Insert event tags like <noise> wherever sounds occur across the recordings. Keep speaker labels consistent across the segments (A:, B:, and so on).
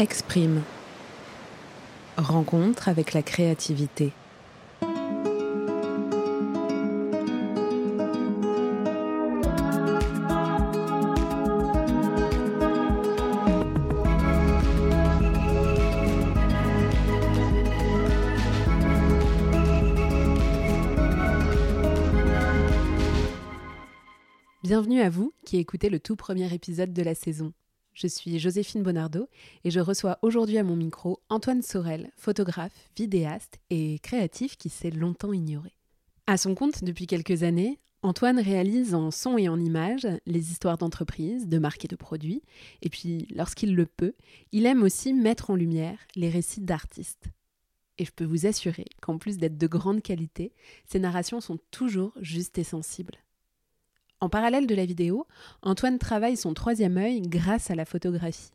A: Exprime. Rencontre avec la créativité. Bienvenue à vous qui écoutez le tout premier épisode de la saison. Je suis Joséphine Bonardo et je reçois aujourd'hui à mon micro Antoine Sorel, photographe, vidéaste et créatif qui s'est longtemps ignoré. À son compte depuis quelques années, Antoine réalise en son et en images les histoires d'entreprises, de marques et de produits, et puis, lorsqu'il le peut, il aime aussi mettre en lumière les récits d'artistes. Et je peux vous assurer qu'en plus d'être de grande qualité, ces narrations sont toujours justes et sensibles. En parallèle de la vidéo, Antoine travaille son troisième œil grâce à la photographie.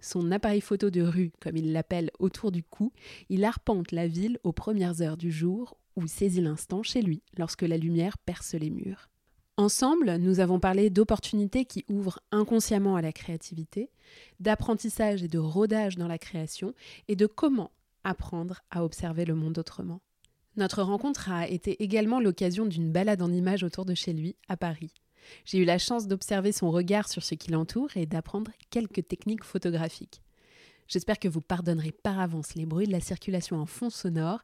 A: Son appareil photo de rue, comme il l'appelle, autour du cou, il arpente la ville aux premières heures du jour ou saisit l'instant chez lui lorsque la lumière perce les murs. Ensemble, nous avons parlé d'opportunités qui ouvrent inconsciemment à la créativité, d'apprentissage et de rodage dans la création, et de comment apprendre à observer le monde autrement. Notre rencontre a été également l'occasion d'une balade en images autour de chez lui, à Paris. J'ai eu la chance d'observer son regard sur ce qui l'entoure et d'apprendre quelques techniques photographiques. J'espère que vous pardonnerez par avance les bruits de la circulation en fond sonore.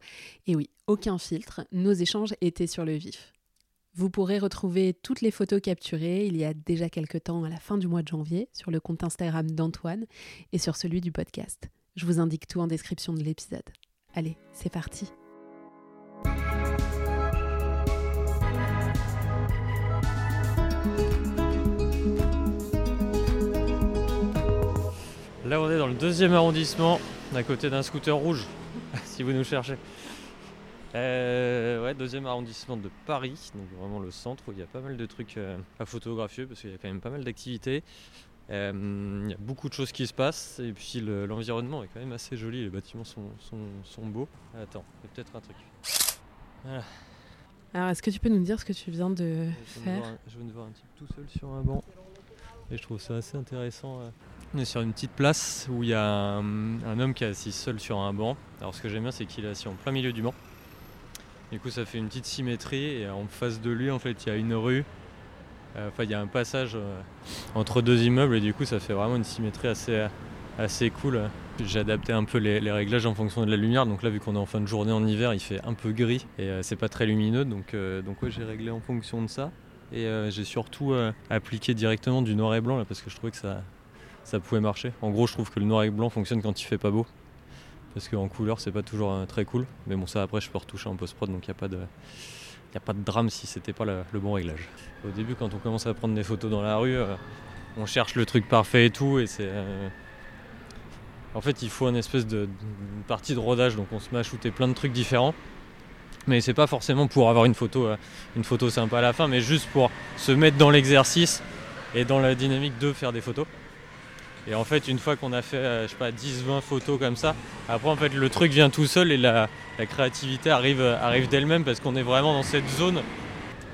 A: Et oui, aucun filtre, nos échanges étaient sur le vif. Vous pourrez retrouver toutes les photos capturées il y a déjà quelque temps à la fin du mois de janvier sur le compte Instagram d'Antoine et sur celui du podcast. Je vous indique tout en description de l'épisode. Allez, c'est parti.
B: Là, on est dans le deuxième arrondissement, à côté d'un scooter rouge, <laughs> si vous nous cherchez. Euh, ouais, deuxième arrondissement de Paris, donc vraiment le centre où il y a pas mal de trucs euh, à photographier parce qu'il y a quand même pas mal d'activités. Euh, il y a beaucoup de choses qui se passent et puis le- l'environnement est quand même assez joli, les bâtiments sont, sont, sont beaux. Attends, il y a peut-être un truc. Voilà.
A: Alors, est-ce que tu peux nous dire ce que tu viens de
B: Je
A: faire
B: un- je viens de voir un type tout seul sur un banc. Et je trouve ça assez intéressant. euh. On est sur une petite place où il y a un, un homme qui est assis seul sur un banc. Alors ce que j'aime bien c'est qu'il est assis en plein milieu du banc. Du coup ça fait une petite symétrie et en face de lui en fait il y a une rue. Euh, Enfin il y a un passage euh, entre deux immeubles et du coup ça fait vraiment une symétrie assez, assez cool. J'ai adapté un peu les, réglages en fonction de la lumière. Donc là vu qu'on est en fin de journée en hiver il fait un peu gris et euh, c'est pas très lumineux. Donc, euh, donc ouais j'ai réglé en fonction de ça. Et euh, j'ai surtout appliqué directement du noir et blanc là, parce que je trouvais que ça, ça pouvait marcher. En gros, je trouve que le noir et blanc fonctionne quand il fait pas beau. Parce qu'en couleur, c'est pas toujours très cool. Mais bon, ça après, je peux retoucher en post-prod, donc il n'y a, pas de- a pas de drame si c'était pas le, le bon réglage. Au début, quand on commence à prendre des photos dans la rue, on cherche le truc parfait et tout. Et c'est. En fait, il faut une espèce de partie de rodage, donc on se met à plein de trucs différents. Mais c'est pas forcément pour avoir une photo, euh, une photo sympa à la fin, mais juste pour se mettre dans l'exercice et dans la dynamique de faire des photos. Et en fait, une fois qu'on a fait, euh, je sais pas, 10-20 photos comme ça, après en fait le truc vient tout seul et la, créativité arrive, euh, arrive d'elle-même parce qu'on est vraiment dans cette zone.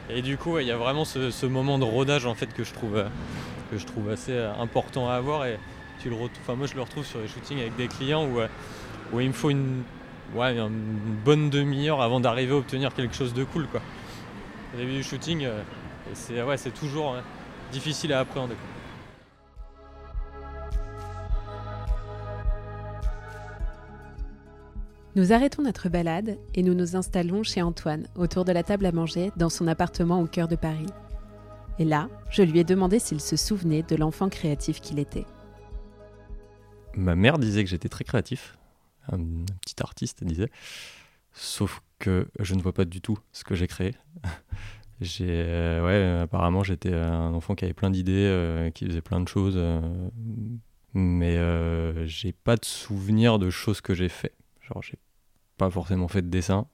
B: Et du coup, il y a vraiment ce, moment de rodage en fait que je trouve, assez important à avoir. Tu le moi je le retrouve sur les shootings avec des clients où, euh, il me faut une, bonne demi-heure avant d'arriver à obtenir quelque chose de cool quoi. Au début du shooting, euh, c'est toujours euh, difficile à appréhender.
A: Nous arrêtons notre balade et nous nous installons chez Antoine, autour de la table à manger, dans son appartement au cœur de Paris. Et là, je lui ai demandé s'il se souvenait de l'enfant créatif qu'il était.
B: Ma mère disait que j'étais très créatif, un petit artiste disait, sauf que je ne vois pas du tout ce que j'ai créé. <laughs> J'ai, euh, ouais, apparemment j'étais un enfant qui avait plein d'idées, euh, qui faisait plein de choses, euh, mais j'ai pas de souvenir de choses que j'ai fait. Genre j'ai pas forcément fait de dessin,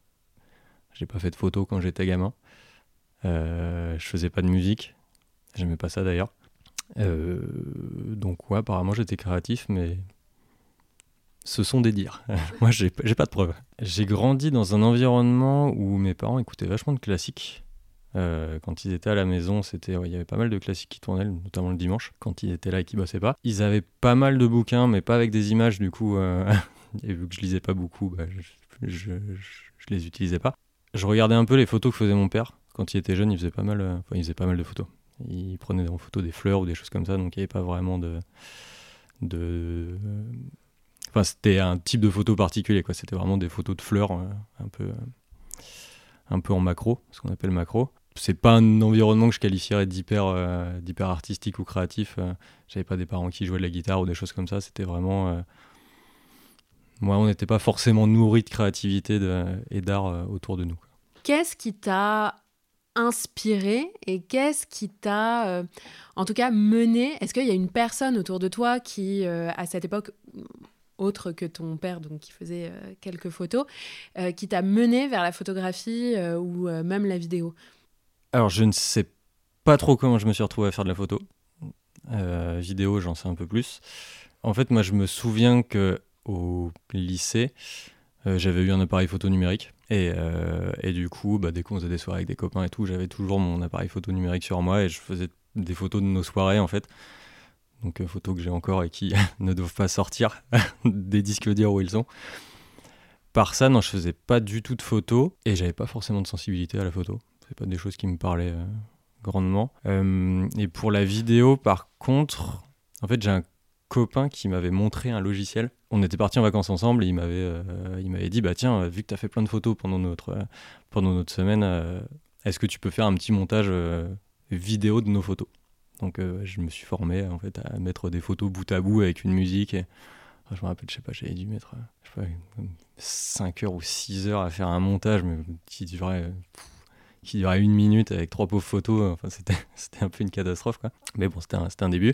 B: j'ai pas fait de photos quand j'étais gamin, je faisais pas de musique, j'aimais pas ça d'ailleurs. Donc ouais, apparemment j'étais créatif, mais ce sont des dires. <laughs> <laughs> Moi, j'ai pas de preuves. J'ai grandi dans un environnement où mes parents écoutaient vachement de classiques. Euh, quand ils étaient à la maison, c'était, il y avait pas mal de classiques qui tournaient, notamment le dimanche, quand ils étaient là et qu'ils bossaient pas. Ils avaient pas mal de bouquins, mais pas avec des images, du coup, euh, <laughs> et vu que je lisais pas beaucoup, bah, je, je, je, les utilisais pas. Je regardais un peu les photos que faisait mon père. Quand il était jeune, il faisait pas mal, euh, enfin, il faisait pas mal de photos. Il prenait en photo des fleurs ou des choses comme ça, donc il n'y avait pas vraiment de. de C'était un type de photo particulier, quoi. C'était vraiment des photos de fleurs, un peu un peu en macro, ce qu'on appelle macro c'est pas un environnement que je qualifierais d'hyper euh, d'hyper artistique ou créatif. Euh. J'avais pas des parents qui jouaient de la guitare ou des choses comme ça. C'était vraiment. Euh, moi, on n'était pas forcément nourri de créativité et d'art autour de nous.
A: Qu'est-ce qui t'a inspiré et qu'est-ce qui t'a, en tout cas, mené? Est-ce qu'il y a une personne autour de toi qui, à cette époque, autre que ton père, donc qui faisait quelques photos, qui t'a mené vers la photographie ou même la vidéo
B: alors, je ne sais pas trop comment je me suis retrouvé à faire de la photo. Euh, vidéo, j'en sais un peu plus. En fait, moi, je me souviens que au lycée, euh, j'avais eu un appareil photo numérique. Et, euh, et du coup, bah, dès qu'on faisait des soirées avec des copains et tout, j'avais toujours mon appareil photo numérique sur moi et je faisais des photos de nos soirées, en fait. Donc, photos que j'ai encore et qui <laughs> ne doivent pas sortir <laughs> des disques durs où ils sont. Par ça, non, je faisais pas du tout de photos et j'avais pas forcément de sensibilité à la photo c'est pas des choses qui me parlaient euh, grandement. Euh, et pour la vidéo, par contre, en fait, j'ai un copain qui m'avait montré un logiciel. On était partis en vacances ensemble et il m'avait, euh, il m'avait dit bah tiens, vu que tu as fait plein de photos pendant notre, pendant notre semaine, est-ce que tu peux faire un petit montage vidéo de nos photos? Donc je me suis formé en fait à mettre des photos bout à bout avec une musique. Je me rappelle, je sais pas, j'avais dû mettre je sais pas, 5 heures ou 6 heures à faire un montage, mais qui durait une minute avec trois pauvres photos. Enfin, c'était, <laughs> un peu une catastrophe, quoi. Mais bon, c'était un, un début.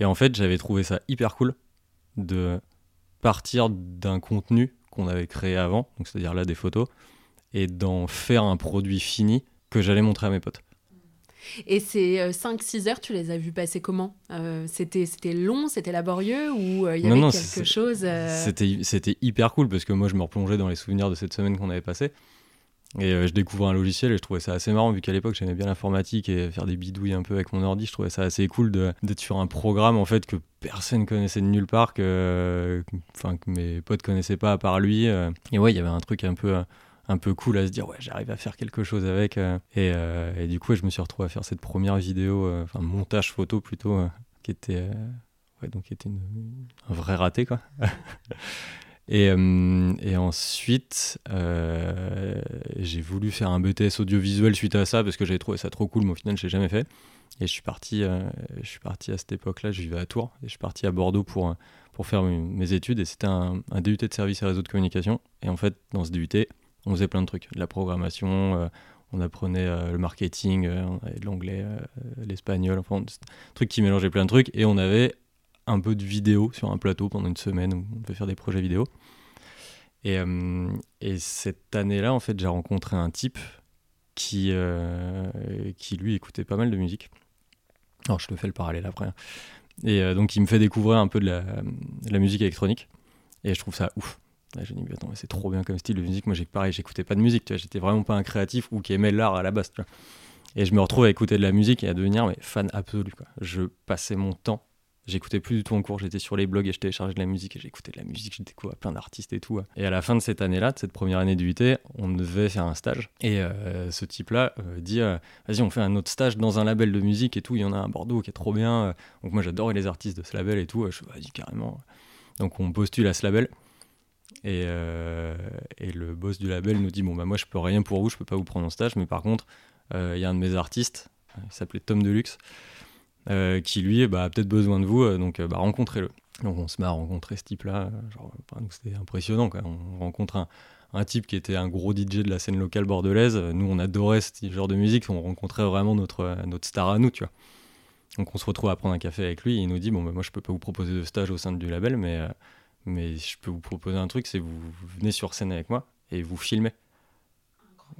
B: Et en fait, j'avais trouvé ça hyper cool de partir d'un contenu qu'on avait créé avant, donc c'est-à-dire là des photos, et d'en faire un produit fini que j'allais montrer à mes potes.
A: Et ces 5-6 euh, heures, tu les as vues passer comment? Euh, c'était, c'était long, c'était laborieux ou euh, il y avait quelque chose
B: c'était, c'était hyper cool parce que moi je me replongeais dans les souvenirs de cette semaine qu'on avait passée. Et euh, je découvre un logiciel et je trouvais ça assez marrant, vu qu'à l'époque j'aimais bien l'informatique et faire des bidouilles un peu avec mon ordi. Je trouvais ça assez cool d'être sur un programme en fait que personne connaissait de nulle part, que, enfin, que mes potes connaissaient pas à part lui. Euh. Et ouais, il y avait un truc un peu, un peu cool à se dire, ouais, j'arrive à faire quelque chose avec. Euh. Et, et, du coup, je me suis retrouvé à faire cette première vidéo, enfin, montage photo plutôt, qui était. Donc qui était un vrai raté quoi. <laughs> Et, euh, ensuite, euh, j'ai voulu faire un BTS audiovisuel suite à ça parce que j'avais trouvé ça trop cool, mais au final, je l'ai jamais fait. Et je suis parti, euh, je suis parti à cette époque-là, je vivais à Tours, et je suis parti à Bordeaux pour, pour faire mes études. Et c'était un, un, DUT de service et réseau de communication. Et en fait, dans ce DUT, on faisait plein de trucs. De la programmation, on apprenait le marketing, l'anglais, l'espagnol, enfin, un truc qui mélangeait plein de trucs. Et on avait un peu de vidéo sur un plateau pendant une semaine où on devait faire des projets vidéo. Et, euh, et cette année-là, en fait, j'ai rencontré un type qui, euh, qui, lui, écoutait pas mal de musique. Alors, je te fais le parallèle après. Hein. Et euh, donc, il me fait découvrir un peu de la musique électronique. Et je trouve ça ouf. J'ai dit, attends, c'est trop bien comme style de musique. Moi, j'ai pareil, j'écoutais pas de musique. J'étais vraiment pas un créatif ou qui aimait l'art à la base. Et je me retrouve à écouter de la musique et à devenir mais, fan absolu. Quoi. Je passais mon temps J'écoutais plus du tout en cours, j'étais sur les blogs et je téléchargeais de la musique et j'écoutais de la musique, j'ai découvert plein d'artistes et tout. Et à la fin de cette année-là, de cette première année du UT, on devait faire un stage. Et euh, ce type-là euh, dit euh, Vas-y, on fait un autre stage dans un label de musique et tout. Il y en a un à Bordeaux qui est trop bien. Donc moi, j'adorais les artistes de ce label et tout. Je Vas-y, carrément. Donc on postule à ce label. Et, et, le boss du label nous dit Bon, bah moi, je peux rien pour vous, je peux pas vous prendre en stage. Mais par contre, il y a un de mes artistes, il s'appelait Tom Deluxe. Euh, qui lui bah, a peut-être besoin de vous, euh, donc euh, bah, rencontrez-le. Donc on se met à rencontrer ce type-là, c'était impressionnant. On rencontre un, type qui était un gros DJ de la scène locale bordelaise. Nous, on adorait ce genre de musique, on rencontrait vraiment notre, notre star à nous, tu vois. Donc on se retrouve à prendre un café avec lui et il nous dit, bon, bah, moi je peux pas vous proposer de stage au sein du label, mais, mais je peux vous proposer un truc, c'est vous venez sur scène avec moi et vous filmez.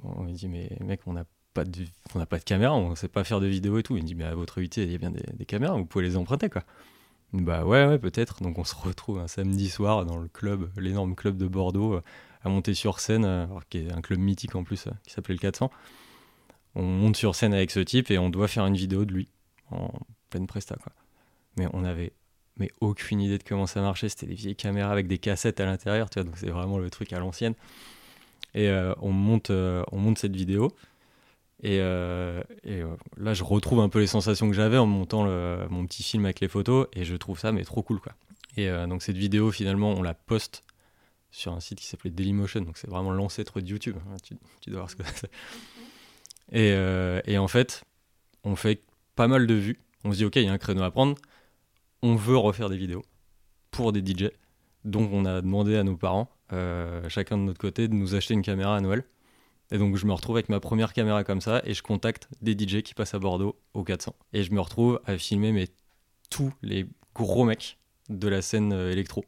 B: On lui dit, mais mec, on a pas de, n'a pas de caméra, on sait pas faire de vidéo et tout. Il me dit, mais à votre UT, il y a bien des, caméras, vous pouvez les emprunter, quoi. Bah ouais, ouais, peut-être. Donc on se retrouve un samedi soir dans le club, l'énorme club de Bordeaux, euh, à monter sur scène, euh, qui est un club mythique en plus, euh, qui s'appelait le 400. on monte sur scène avec ce type et on doit faire une vidéo de lui en pleine presta quoi. Mais on avait aucune idée de comment ça marchait. C'était des vieilles caméras avec des cassettes à l'intérieur, tu vois, donc c'est vraiment le truc à l'ancienne. Et euh, on, monte, euh, on monte cette vidéo. Et, euh, là, je retrouve un peu les sensations que j'avais en montant mon petit film avec les photos. Et je trouve ça mais trop cool, quoi. Et donc cette vidéo, finalement, on la poste sur un site qui s'appelait Dailymotion. Donc c'est vraiment l'ancêtre de YouTube. Hein, tu, tu, dois voir ce que c'est. Et, et en fait, on fait pas mal de vues. On se dit, OK, il y a un créneau à prendre on veut refaire des vidéos pour des DJ. Donc on a demandé à nos parents, euh, chacun de notre côté, de nous acheter une caméra à Noël. Et donc je me retrouve avec ma première caméra comme ça et je contacte des DJ qui passent à Bordeaux au 400. Et je me retrouve à filmer tous les gros mecs de la scène euh, électro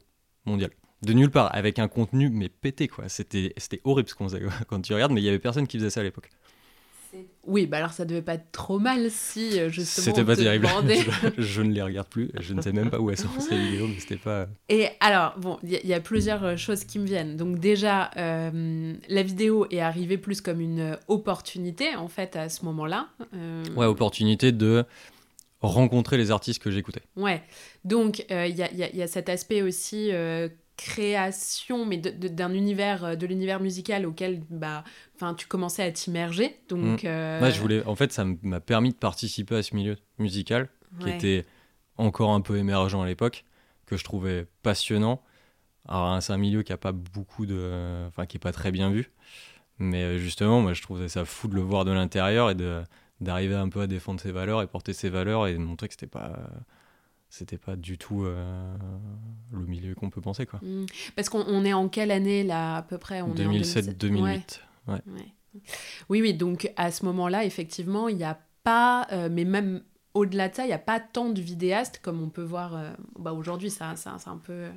B: mondiale. De nulle part, avec un contenu mais pété quoi. C'était horrible ce qu'on faisait <laughs> quand tu regardes, mais il y avait personne qui faisait ça à l'époque.
A: Oui, bah alors ça devait pas être trop mal si euh, justement.
B: C'était pas terrible. <laughs> je, ne les regarde plus. Je ne sais même pas où elles sont ces vidéos, mais c'était pas.
A: Et alors, bon, il y, a plusieurs euh, choses qui me viennent. Donc, déjà, euh, la vidéo est arrivée plus comme une opportunité, en fait, à ce moment-là.
B: Ouais, opportunité de rencontrer les artistes que j'écoutais.
A: Ouais. Donc, il y, y, a cet aspect aussi création, mais d'un univers, euh, de l'univers musical auquel bah, tu commençais à t'immerger. Donc, mm.
B: euh, je voulais, en fait, ça m'a permis de participer à ce milieu musical qui était encore un peu émergent à l'époque, que je trouvais passionnant. Alors, hein, c'est un milieu qui a pas beaucoup de, enfin, qui est pas très bien vu, mais euh, justement, moi, je trouvais ça fou de le voir de l'intérieur et de d'arriver un peu à défendre ses valeurs et porter ses valeurs et de montrer que c'était pas c'était pas du tout euh, le milieu qu'on peut penser quoi.
A: Mmh. Parce qu'on est en quelle année là à peu près?
B: 2007-2008.
A: Oui oui donc à ce moment-là effectivement il n'y a pas euh, mais même au-delà de ça il n'y a pas tant de vidéastes comme on peut voir euh, bah, aujourd'hui ça, ça c'est un peu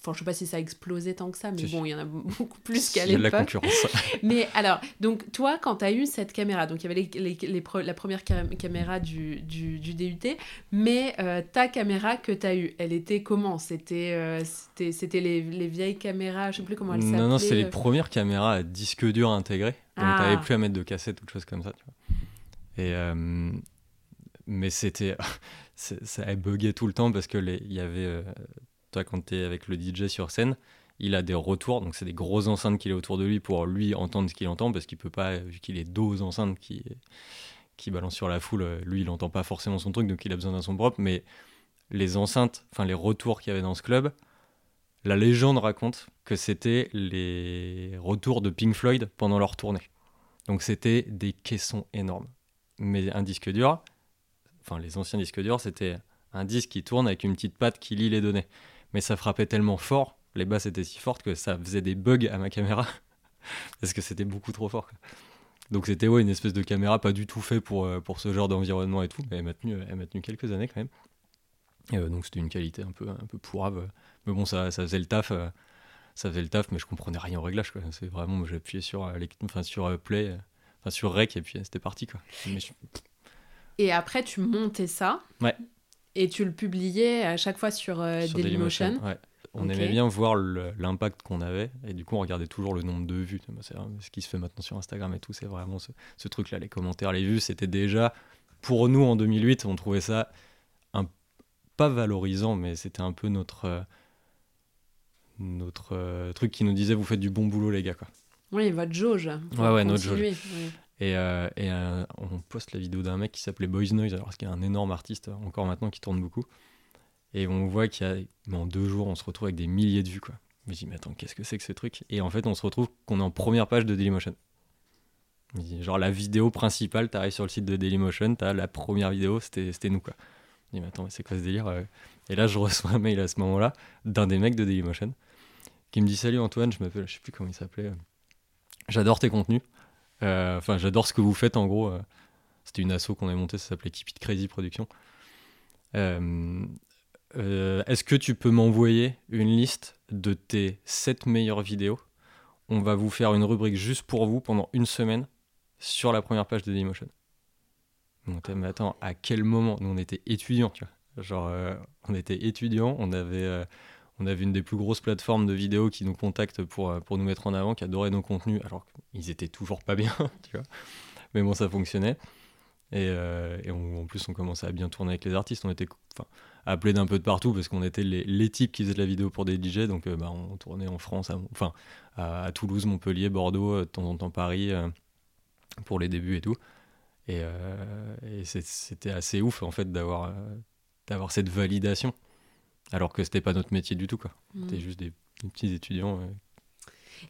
A: Enfin, je sais pas si ça a explosé tant que ça, mais bon, il y en a <laughs> beaucoup plus qu'à l'époque. Il y a de la concurrence. <laughs> mais alors, donc toi, quand tu as eu cette caméra, donc il y avait les, les, la première caméra du, du, du, DUT, mais euh, ta caméra que tu as eue, elle était comment? C'était euh, c'était les, les, vieilles caméras, je sais plus comment elles s'appelaient.
B: Non, non, c'est les euh. premières caméras à disque dur intégré. Donc ah. tu n'avais plus à mettre de cassette ou de choses comme ça. Tu vois. Et, mais c'était. <laughs> ça a bugué tout le temps parce qu'il y avait toi, quand tu es avec le DJ sur scène, il a des retours, donc c'est des grosses enceintes qu'il a autour de lui pour lui entendre ce qu'il entend, parce qu'il peut pas, vu qu'il est dos aux enceintes qui, qui balancent sur la foule, lui il n'entend pas forcément son truc, donc il a besoin d'un son propre, mais les enceintes, enfin les retours qu'il y avait dans ce club, la légende raconte que c'était les retours de Pink Floyd pendant leur tournée. Donc c'était des caissons énormes. Mais un disque dur, enfin les anciens disques durs, c'était un disque qui tourne avec une petite patte qui lit les données mais ça frappait tellement fort, les basses étaient si fortes que ça faisait des bugs à ma caméra, <laughs> parce que c'était beaucoup trop fort. Donc c'était ouais, une espèce de caméra pas du tout fait pour, euh, pour ce genre d'environnement et tout, mais elle m'a tenu, elle tenu quelques années quand même. Et, euh, donc c'était une qualité un peu, un peu pourrave, mais bon, ça, ça faisait le taf. Euh, ça faisait le taf, mais je comprenais rien au réglage. C'est vraiment, j'appuyais sur, enfin, sur play, enfin, sur rec, et puis c'était parti. Quoi.
A: Et après, tu montais ça.
B: Ouais.
A: Et tu le publiais à chaque fois sur, euh, Dailymotion.
B: On aimait bien voir l'impact qu'on avait et du coup on regardait toujours le nombre de vues. C'est ce qui se fait maintenant sur Instagram et tout, c'est vraiment ce, truc-là, les commentaires, les vues, c'était déjà pour nous en 2008, on trouvait ça un, pas valorisant, mais c'était un peu notre euh, notre euh, truc qui nous disait vous faites du bon boulot les gars quoi.
A: Oui, votre jauge.
B: Ouais ouais, notre jauge. Et, euh, euh, on poste la vidéo d'un mec qui s'appelait Boys Noise, alors qu'il est un énorme artiste encore maintenant qui tourne beaucoup. Et on voit qu'il y a, en deux jours, on se retrouve avec des milliers de vues, quoi. Je me dis, mais attends, qu'est-ce que c'est que ce truc? Et en fait, on se retrouve qu'on est en première page de Dailymotion. Genre, la vidéo principale, t'arrives sur le site de Dailymotion, t'as la première vidéo, c'était nous, quoi. Je dis, mais attends, c'est quoi ce délire euh? Et là, je reçois un mail à ce moment-là d'un des mecs de Dailymotion qui me dit, salut Antoine, je m'appelle, je sais plus comment il s'appelait. J'adore tes contenus. Euh, enfin, j'adore ce que vous faites en gros. Euh, c'était une asso qu'on a montée, ça s'appelait Keep It Crazy Production. Euh, est-ce que tu peux m'envoyer une liste de tes 7 meilleures vidéos? On va vous faire une rubrique juste pour vous pendant une semaine sur la première page de Dailymotion. mais attends, à quel moment? Nous, on était étudiants, tu vois. Genre, on était étudiants, on avait on avait une des plus grosses plateformes de vidéos qui nous contactent pour, euh, pour nous mettre en avant, qui adoraient nos contenus, alors qu'ils étaient toujours pas bien, <laughs> tu vois. mais bon, ça fonctionnait. Et, en plus, on commençait à bien tourner avec les artistes. On était appelés d'un peu de partout parce qu'on était les, types qui faisaient de la vidéo pour des DJ. Donc, bah, on tournait en France, enfin, à, Toulouse, Montpellier, Bordeaux, de temps en temps Paris, pour les débuts et tout. Et, et c'était assez ouf, en fait, d'avoir cette validation. Alors que c'était pas notre métier du tout, quoi. Mm. C'était juste des, petits étudiants.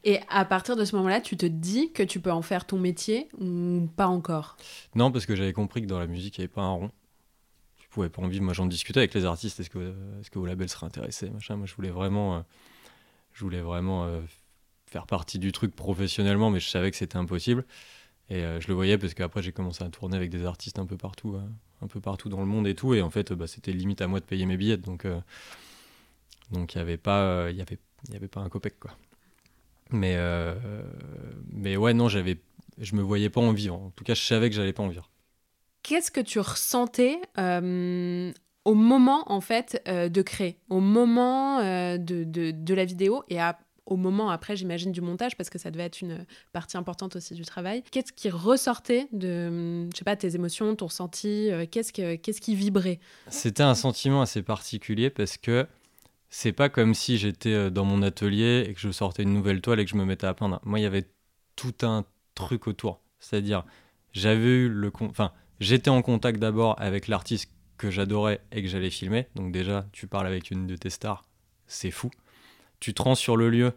A: Et à partir de ce moment-là, tu te dis que tu peux en faire ton métier ou pas encore?
B: Non, parce que j'avais compris que dans la musique, il n'y avait pas un rond. Tu pouvais pas en vivre. Moi, j'en discutais avec les artistes. Est-ce que, est-ce que vos labels seraient intéressés machin? Moi, je voulais vraiment, euh, je voulais vraiment euh, faire partie du truc professionnellement, mais je savais que c'était impossible. Et euh, je le voyais parce qu'après, j'ai commencé à tourner avec des artistes un peu partout un peu partout dans le monde et tout. Et en fait, bah, c'était limite à moi de payer mes billets. Donc, euh, donc il n'y avait, pas, il y avait, y avait pas un copec, quoi. Mais, euh, mais ouais, non, j'avais, je me voyais pas en vivre. En tout cas, je savais que j'allais pas en vivre.
A: Qu'est-ce que tu ressentais euh, au moment, en fait, de créer? Au moment de, de, de, la vidéo et à au moment après, j'imagine, du montage, parce que ça devait être une partie importante aussi du travail. Qu'est-ce qui ressortait de, je sais pas, tes émotions, ton ressenti euh, Qu'est-ce qu'est-ce qui vibrait?
B: C'était un sentiment assez particulier parce que c'est pas comme si j'étais euh, dans mon atelier et que je sortais une nouvelle toile et que je me mettais à peindre. Moi, il y avait tout un truc autour. C'est-à-dire, j'avais eu le. Enfin, j'étais en contact d'abord avec l'artiste que j'adorais et que j'allais filmer. Donc, déjà, tu parles avec une de tes stars, c'est fou tu te rends sur le lieu.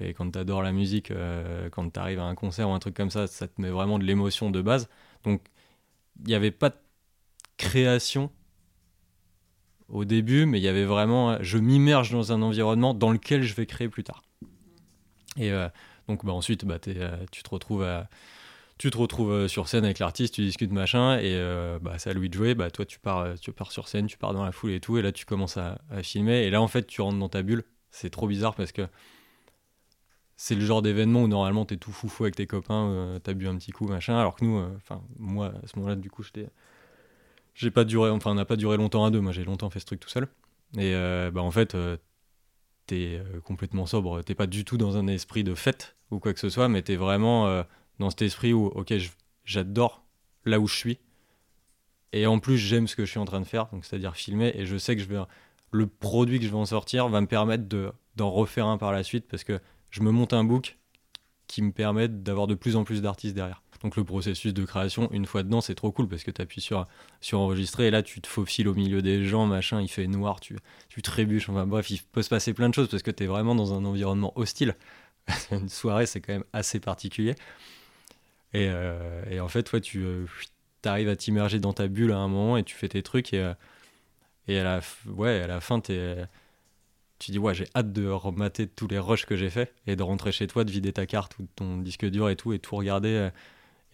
B: Et quand tu adores la musique, euh, quand tu arrives à un concert ou un truc comme ça, ça te met vraiment de l'émotion de base. Donc, il n'y avait pas de création au début, mais il y avait vraiment. Je m'immerge dans un environnement dans lequel je vais créer plus tard. Et euh, donc, bah, ensuite, bah, euh, tu te retrouves à tu te retrouves sur scène avec l'artiste, tu discutes machin, et bah, c'est à lui de jouer. Bah, toi, tu pars, tu pars sur scène, tu pars dans la foule et tout, et là, tu commences à, filmer. Et là, en fait, tu rentres dans ta bulle. C'est trop bizarre parce que c'est le genre d'événement où normalement t'es tout foufou avec tes copains, euh, t'as bu un petit coup, machin. Alors que nous, euh, enfin, moi, à ce moment-là, du coup, j'étais. J'ai pas duré, enfin, on n'a pas duré longtemps à deux. Moi, j'ai longtemps fait ce truc tout seul. Et euh, bah, en fait, t'es complètement sobre. T'es pas du tout dans un esprit de fête ou quoi que ce soit, mais t'es vraiment dans cet esprit où, ok, j'adore là où je suis. Et en plus, j'aime ce que je suis en train de faire, donc c'est-à-dire filmer. Et je sais que je vais le produit que je vais en sortir va me permettre d'en refaire un par la suite parce que je me monte un book qui me permet d'avoir de plus en plus d'artistes derrière. Donc le processus de création, une fois dedans, c'est trop cool parce que tu appuies sur, sur enregistrer et là tu te faufiles au milieu des gens, machin, il fait noir, tu, tu trébuches, enfin bref, il peut se passer plein de choses parce que tu es vraiment dans un environnement hostile. <laughs> une soirée, c'est quand même assez particulier. Et, euh, et en fait, ouais, tu euh, arrives à t'immerger dans ta bulle à un moment et tu fais tes trucs et, euh, et à la, ouais, à la fin, tu dis, ouais, j'ai hâte de remater tous les rushs que j'ai fait et de rentrer chez toi, de vider ta carte ou ton disque dur et tout, et tout regarder euh,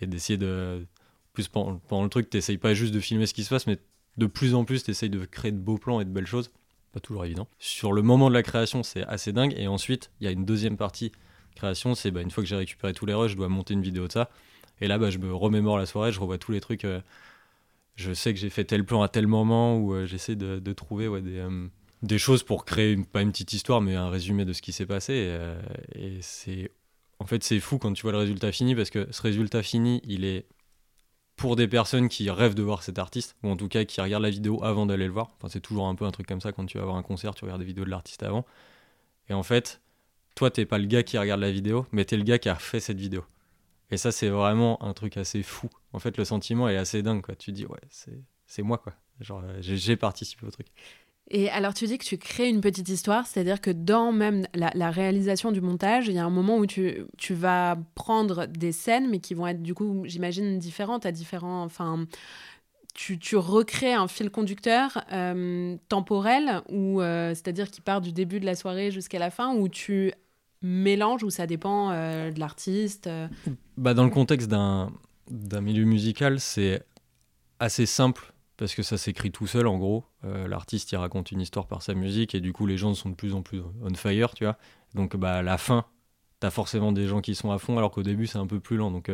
B: et d'essayer de. Plus pendant, le truc, t'essayes pas juste de filmer ce qui se passe, mais de plus en plus, t'essayes de créer de beaux plans et de belles choses. Pas toujours évident. Sur le moment de la création, c'est assez dingue. Et ensuite, il y a une deuxième partie création, c'est bah, une fois que j'ai récupéré tous les rushs, je dois monter une vidéo de ça. Et là, bah, je me remémore la soirée, je revois tous les trucs. Euh, je sais que j'ai fait tel plan à tel moment où euh, j'essaie de, trouver des, euh, des, choses pour créer pas une petite histoire mais un résumé de ce qui s'est passé. Et, euh, c'est en fait c'est fou quand tu vois le résultat fini parce que ce résultat fini il est pour des personnes qui rêvent de voir cet artiste ou en tout cas qui regardent la vidéo avant d'aller le voir. Enfin c'est toujours un peu un truc comme ça quand tu vas voir un concert tu regardes des vidéos de l'artiste avant. Et en fait toi t'es pas le gars qui regarde la vidéo mais t'es le gars qui a fait cette vidéo et ça, c'est vraiment un truc assez fou. En fait, le sentiment est assez dingue, quoi. Tu dis, ouais, c'est moi, quoi. Genre, euh, j'ai participé au truc.
A: Et alors, tu dis que tu crées une petite histoire, c'est-à-dire que dans même la, réalisation du montage, il y a un moment où tu, tu, vas prendre des scènes, mais qui vont être, du coup, j'imagine, différentes à différents. Enfin, tu, tu, recrées un fil conducteur euh, temporel, ou euh, c'est-à-dire qui part du début de la soirée jusqu'à la fin, où tu mélange ou ça dépend euh, de l'artiste euh?
B: Bah, Dans le contexte d'un milieu musical, c'est assez simple parce que ça s'écrit tout seul en gros. Euh, l'artiste il raconte une histoire par sa musique et du coup les gens sont de plus en plus on fire, tu vois. Donc bah, à la fin, t'as forcément des gens qui sont à fond alors qu'au début c'est un peu plus lent. Donc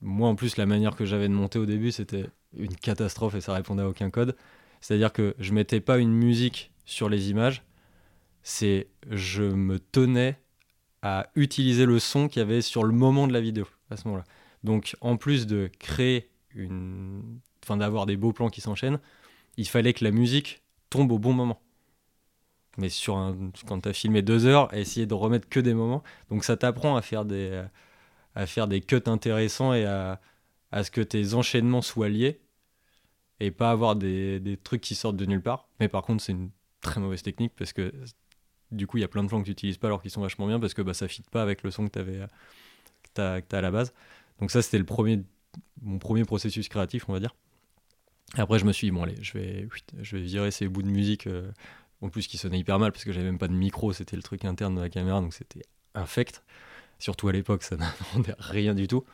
B: moi en plus la manière que j'avais de monter au début c'était une catastrophe et ça répondait à aucun code. C'est-à-dire que je mettais pas une musique sur les images, c'est je me tenais à utiliser le son qu'il y avait sur le moment de la vidéo à ce moment-là. Donc en plus de créer une, enfin d'avoir des beaux plans qui s'enchaînent, il fallait que la musique tombe au bon moment. Mais sur un, quand tu as filmé deux heures, essayer de remettre que des moments. Donc ça t'apprend à faire des à faire des cuts intéressants et à, à ce que tes enchaînements soient liés et pas avoir des, des trucs qui sortent de nulle part. Mais par contre, c'est une très mauvaise technique parce que du coup, il y a plein de plans que tu n'utilises pas alors qu'ils sont vachement bien parce que bah, ça ne fit pas avec le son que tu avais as, à la base. Donc ça, c'était le premier, mon premier processus créatif, on va dire. Après, je me suis dit, bon, allez, je vais, je vais virer ces bouts de musique, euh, en plus qui sonnaient hyper mal parce que j'avais même pas de micro, c'était le truc interne de la caméra, donc c'était infect. Surtout à l'époque, ça <laughs> n'attendait rien du tout.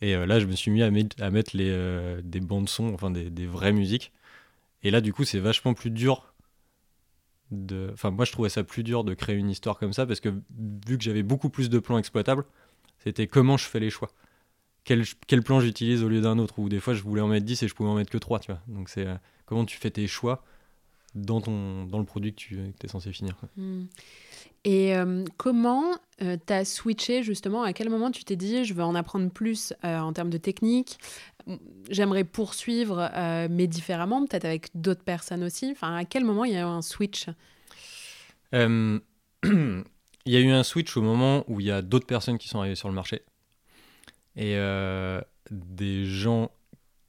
B: Et euh, là, je me suis mis à, à mettre les, euh, des bandes son, enfin des, des, vraies musiques. Et là, du coup, c'est vachement plus dur. Enfin, moi, je trouvais ça plus dur de créer une histoire comme ça parce que vu que j'avais beaucoup plus de plans exploitables, c'était comment je fais les choix. Quel, quel plan j'utilise au lieu d'un autre. Ou des fois, je voulais en mettre 10 et je pouvais en mettre que 3, tu vois. Donc, c'est euh, comment tu fais tes choix dans, ton, dans le produit que tu es censé finir.
A: Hmm. Et euh, comment euh, tu as switché justement À quel moment tu t'es dit je veux en apprendre plus euh, en termes de technique J'aimerais poursuivre, mais différemment, peut-être avec d'autres personnes aussi? Enfin, à quel moment il y a eu un switch? <clears throat>
B: Il y a eu un switch au moment où il y a d'autres personnes qui sont arrivées sur le marché. Et des gens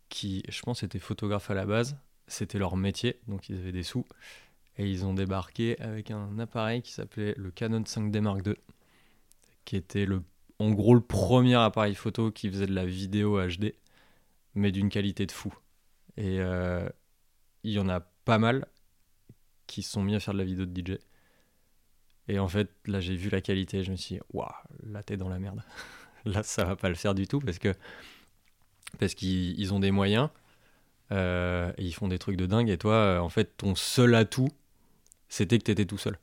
B: qui, je pense, étaient photographes à la base, c'était leur métier, donc ils avaient des sous. Et ils ont débarqué avec un appareil qui s'appelait le Canon 5D Mark II, qui était le, en gros le premier appareil photo qui faisait de la vidéo HD, mais d'une qualité de fou. Et euh, il y en a pas mal qui sont mis à faire de la vidéo de DJ. Et en fait, là, j'ai vu la qualité, je me suis dit, waouh, là, t'es dans la merde. <laughs> là, ça va pas le faire du tout parce que parce qu'ils ont des moyens et ils font des trucs de dingue. Et toi, euh, en fait, ton seul atout, c'était que tu étais tout seul.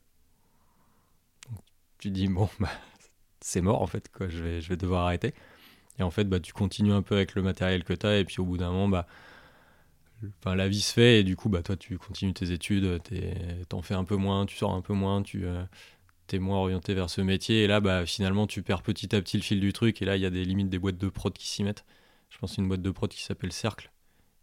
B: tu dis, bon, bah, c'est mort en fait, je, vais, je vais devoir arrêter. Et en fait, bah, tu continues un peu avec le matériel que tu as, et puis au bout d'un moment, bah, la vie se fait, et du coup, bah, toi, tu continues tes études, t'en fais un peu moins, tu sors un peu moins, tu euh, es moins orienté vers ce métier, et là, bah, finalement, tu perds petit à petit le fil du truc, et là, il y a des limites des boîtes de prod qui s'y mettent. Je pense une boîte de prod qui s'appelle Cercle,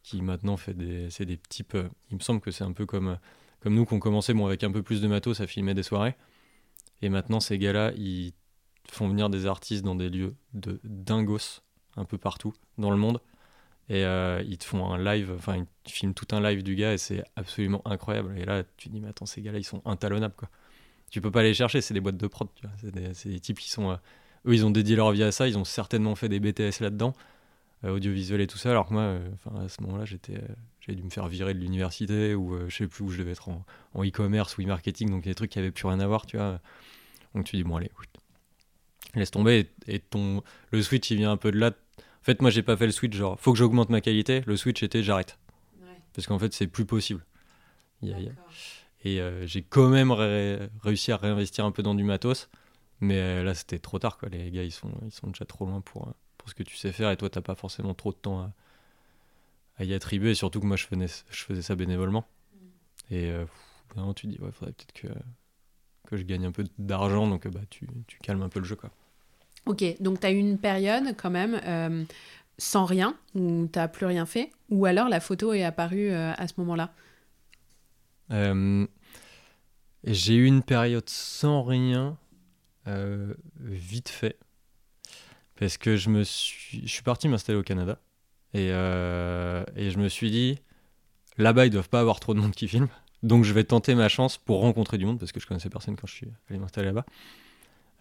B: qui maintenant fait des, c'est des euh, il me semble que c'est un peu comme comme nous qu'on commençait bon, avec un peu plus de matos à filmer des soirées. Et maintenant, ces gars-là, ils font venir des artistes dans des lieux de dingos un peu partout dans le monde. Et euh, ils te font un live, enfin, ils filment tout un live du gars et c'est absolument incroyable. Et là, tu te dis, mais attends, ces gars-là, ils sont intalonnables, quoi. Tu peux pas les chercher, c'est des boîtes de prod, C'est des, types qui sont. Euh, eux, ils ont dédié leur vie à ça, ils ont certainement fait des BTS là-dedans, audiovisuel et tout ça, alors que moi, à ce moment-là, j'étais j'ai dû me faire virer de l'université ou euh, je sais plus où je devais être en, e-commerce ou e-marketing, donc des trucs qui avaient plus rien à voir, tu vois. Donc tu dis, bon, allez, laisse tomber. Et, ton, le switch, il vient un peu de là. En fait, moi, j'ai pas fait le switch, genre, faut que j'augmente ma qualité. Le switch était, j'arrête. Parce qu'en fait, c'est plus possible. Et euh, j'ai quand même réussi à réinvestir un peu dans du matos. Mais euh, là, c'était trop tard, quoi. Les gars, ils sont, ils sont déjà trop loin pour, pour ce que tu sais faire. Et toi, t'as pas forcément trop de temps à à y attribuer, et surtout que moi je faisais, je faisais ça bénévolement. Et euh, tu dis, ouais, faudrait peut-être que, que je gagne un peu d'argent, donc bah, tu, tu, calmes un peu le jeu. Quoi.
A: Ok, donc tu as eu une période quand même euh, sans rien, où tu n'as plus rien fait, ou alors la photo est apparue euh, à ce moment-là?
B: Euh, J'ai eu une période sans rien, vite fait, parce que je, me suis, je suis parti m'installer au Canada. Euh, et, je me suis dit, là-bas, ils doivent pas avoir trop de monde qui filme. Donc je vais tenter ma chance pour rencontrer du monde, parce que je connaissais personne quand je suis allé m'installer là-bas.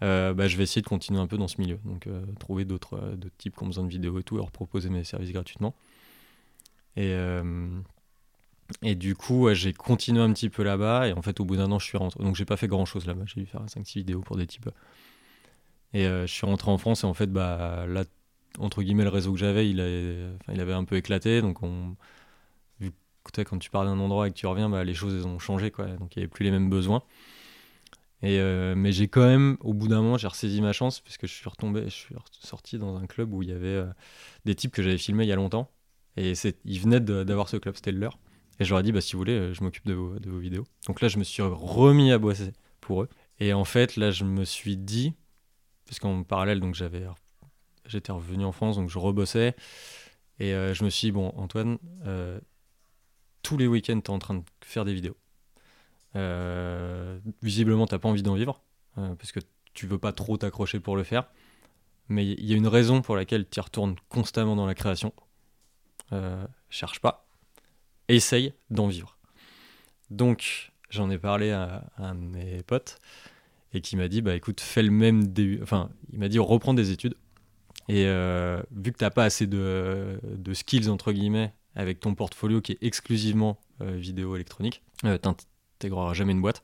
B: Euh, bah, je vais essayer de continuer un peu dans ce milieu. Donc euh, trouver d'autres types qui ont besoin de vidéos et tout, leur proposer mes services gratuitement. Et, et du coup, j'ai continué un petit peu là-bas. Et en fait, au bout d'un an, je suis rentré. Donc j'ai pas fait grand-chose là-bas. J'ai dû faire 5-6 vidéos pour des types. Et je suis rentré en France et en fait, bah, là, entre guillemets, le réseau que j'avais, il, il avait un peu éclaté. Donc, on, vu quand tu pars d'un endroit et que tu reviens, bah, les choses ont changé. Quoi. Donc, il n'y avait plus les mêmes besoins. Et, euh, mais j'ai quand même, au bout d'un moment, j'ai ressaisi ma chance puisque je suis retombé, je suis sorti dans un club où il y avait euh, des types que j'avais filmés il y a longtemps. Et ils venaient d'avoir ce club, c'était le leur. Et je leur ai dit, bah, si vous voulez, euh, je m'occupe de vos, de vos vidéos. Donc là, je me suis remis à bosser pour eux. Et en fait, là, je me suis dit, parce qu'en parallèle, donc j'avais j'étais revenu en France, donc je rebossais. Et je me suis dit, bon, Antoine, tous les week-ends, tu es en train de faire des vidéos. visiblement, tu pas envie d'en vivre, parce que tu veux pas trop t'accrocher pour le faire. Mais il y a une raison pour laquelle tu retournes constamment dans la création. cherche pas. Essaye d'en vivre. Donc, j'en ai parlé à, de mes potes et qui m'a dit bah écoute, fais le même début. Enfin, il m'a dit reprends des études. Et euh, vu que tu n'as pas assez de, de, skills, entre guillemets, avec ton portfolio qui est exclusivement euh, vidéo électronique, euh, tu n'intégreras jamais une boîte.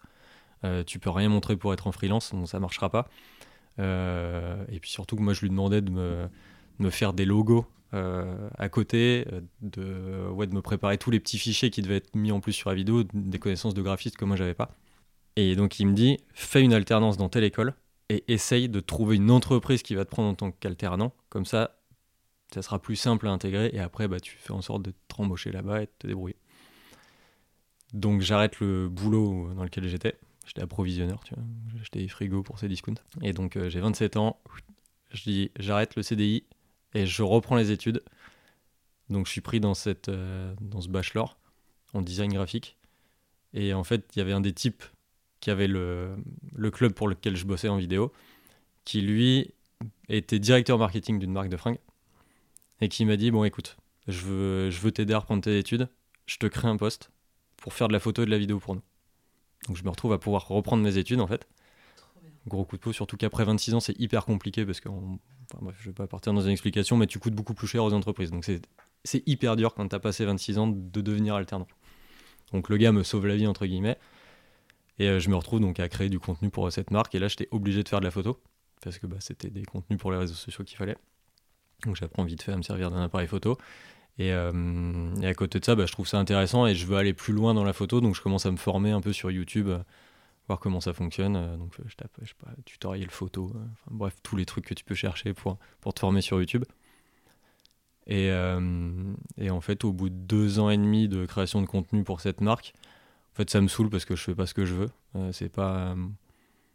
B: tu peux rien montrer pour être en freelance, donc ça marchera pas. et puis surtout que moi, je lui demandais de me, de me faire des logos euh, à côté, euh, de, ouais, de me préparer tous les petits fichiers qui devaient être mis en plus sur la vidéo, des connaissances de graphiste que moi j'avais pas. Et donc il me dit, fais une alternance dans telle école et essaye de trouver une entreprise qui va te prendre en tant qu'alternant. Comme ça, ça sera plus simple à intégrer et après bah, tu fais en sorte de te rembaucher là-bas et de te débrouiller. Donc j'arrête le boulot dans lequel j'étais. J'étais approvisionneur, tu vois. J'achetais des frigos pour ces discounts. Et donc euh, j'ai 27 ans. Je dis j'arrête le CDI, et je reprends les études. Donc je suis pris dans, cette, euh, dans ce bachelor en design graphique. Et en fait, il y avait un des types qui avait le, le club pour lequel je bossais en vidéo, qui lui était directeur marketing d'une marque de fringues, et qui m'a dit, bon écoute, je veux, je veux t'aider à reprendre tes études, je te crée un poste pour faire de la photo et de la vidéo pour nous. Donc je me retrouve à pouvoir reprendre mes études en fait. Gros coup de peau, surtout qu'après 26 ans, c'est hyper compliqué parce que Enfin, bref, je vais pas partir dans une explication, mais tu coûtes beaucoup plus cher aux entreprises. Donc c'est hyper dur quand tu as passé 26 ans de devenir alternant. Donc le gars me sauve la vie, entre guillemets. Et euh, je me retrouve donc à créer du contenu pour cette marque. Et là, j'étais obligé de faire de la photo. Parce que bah, c'était des contenus pour les réseaux sociaux qu'il fallait. Donc j'apprends vite fait à me servir d'un appareil photo. Et, euh, à côté de ça, bah, je trouve ça intéressant et je veux aller plus loin dans la photo. Donc je commence à me former un peu sur YouTube voir comment ça fonctionne. Euh, donc euh, je tape, je sais pas, tutoriel photo, euh, bref, tous les trucs que tu peux chercher pour, pour te former sur YouTube. Et, et, en fait, au bout de deux ans et demi de création de contenu pour cette marque, en fait, ça me saoule parce que je fais pas ce que je veux. c'est pas,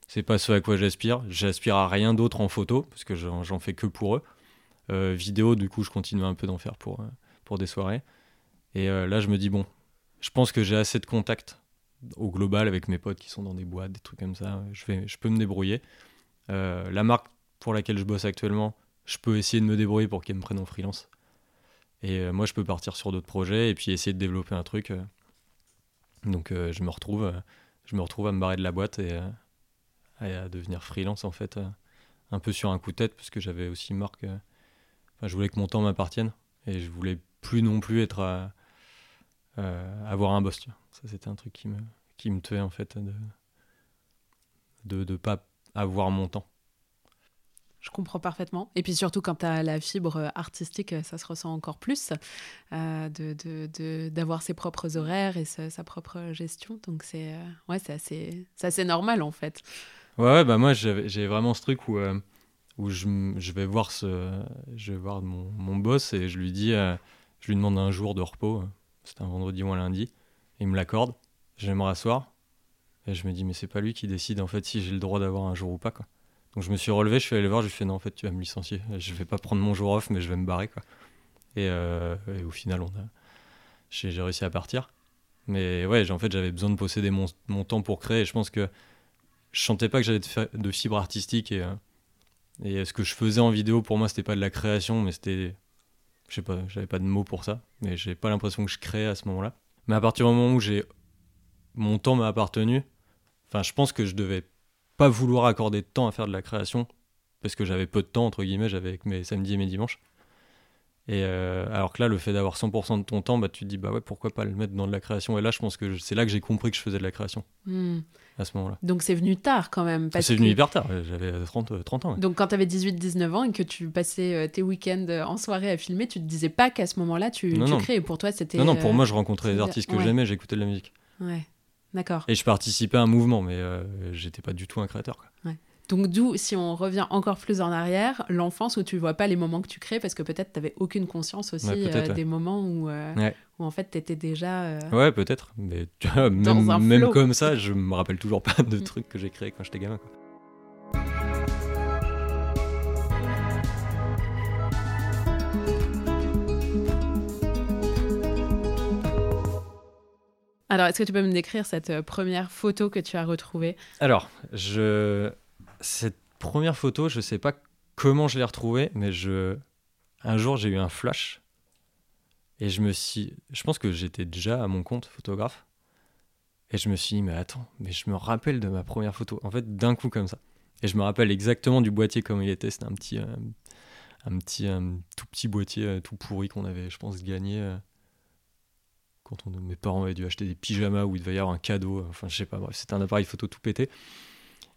B: c'est pas ce à quoi j'aspire. J'aspire à rien d'autre en photo parce que j'en fais que pour eux. vidéo, du coup, je continue un peu d'en faire pour, pour des soirées. Et là, je me dis, bon, je pense que j'ai assez de contacts au global avec mes potes qui sont dans des boîtes, des trucs comme ça, je, vais, je peux me débrouiller. Euh, la marque pour laquelle je bosse actuellement, je peux essayer de me débrouiller pour qu'elle me prenne en freelance. Et euh, moi, je peux partir sur d'autres projets et puis essayer de développer un truc. Euh. Donc, je me retrouve, je me retrouve à me barrer de la boîte et, à devenir freelance en fait, un peu sur un coup de tête parce que j'avais aussi marque. Enfin, je voulais que mon temps m'appartienne et je voulais plus non plus être à, avoir un boss. Ça, c'était un truc qui me, qui tuait en fait de de ne pas avoir mon temps.
A: Je comprends parfaitement. Et puis surtout quand tu as la fibre artistique, ça se ressent encore plus, euh, de, d'avoir ses propres horaires et sa, propre gestion. Donc c'est euh, ouais, assez, assez normal en fait.
B: Ouais, bah moi j'ai vraiment ce truc où, euh, où je, je, vais voir, ce, je vais voir mon, mon boss et je lui dis, je lui demande un jour de repos, c'est un vendredi ou un lundi, il me l'accorde, je vais me rasseoir, et je me dis, mais c'est pas lui qui décide en fait si j'ai le droit d'avoir un jour ou pas. Quoi. Donc je me suis relevé, je suis allé le voir, je lui ai fait, non, en fait, tu vas me licencier. Je vais pas prendre mon jour off, mais je vais me barrer. Quoi. Et, euh, au final, on a... j'ai réussi à partir. Mais ouais, en fait, j'avais besoin de posséder mon, mon, temps pour créer. Et je pense que je sentais pas que j'avais de, de fibre artistique. Et, euh, et ce que je faisais en vidéo, pour moi, c'était pas de la création, mais c'était. Je sais pas, j'avais pas de mots pour ça. Mais j'ai pas l'impression que je créais à ce moment-là. Mais à partir du moment où j'ai mon temps m'a appartenu, enfin, je pense que je devais pas vouloir accorder de temps à faire de la création parce que j'avais peu de temps entre guillemets, j'avais mes samedis et mes dimanches. Et euh, alors que là, le fait d'avoir 100% de ton temps, bah, tu te dis, bah ouais, pourquoi pas le mettre dans de la création Et là, je pense que c'est là que j'ai compris que je faisais de la création. Hmm. À ce moment-là.
A: Donc c'est venu tard quand même.
B: C'est venu hyper tard, j'avais 30, 30 ans.
A: Donc quand tu avais 18-19 ans et que tu passais euh, tes week-ends euh, en soirée à filmer, tu te disais pas qu'à ce moment-là tu, non, tu créais. Pour toi, c'était.
B: Non, non, pour moi, je rencontrais les artistes que j'aimais, j'écoutais de la musique.
A: Ouais, d'accord.
B: Et je participais à un mouvement, mais j'étais pas du tout un créateur. Quoi.
A: Ouais. Donc d'où, si on revient encore plus en arrière, l'enfance où tu vois pas les moments que tu crées parce que peut-être tu n'avais aucune conscience aussi euh, des moments où, euh, où en fait tu étais déjà... Euh,
B: ouais, peut-être. Mais même, même comme ça, je me rappelle toujours pas de mm. trucs que j'ai créés quand j'étais gamin. Quoi.
A: Alors, est-ce que tu peux me décrire cette euh, première photo que tu as retrouvée?
B: Alors, je... cette première photo, je sais pas comment je l'ai retrouvée, mais je... un jour, j'ai eu un flash. Et je me suis. Je pense que j'étais déjà à mon compte photographe. Et je me suis dit, mais attends, mais je me rappelle de ma première photo. En fait, d'un coup, comme ça. Et je me rappelle exactement du boîtier comme il était. C'était un petit. euh, un petit. un tout petit boîtier euh, tout pourri qu'on avait, je pense, gagné. Quand mes parents avaient dû acheter des pyjamas où il devait y avoir un cadeau. euh, Enfin, je sais pas, c'était un appareil photo tout pété.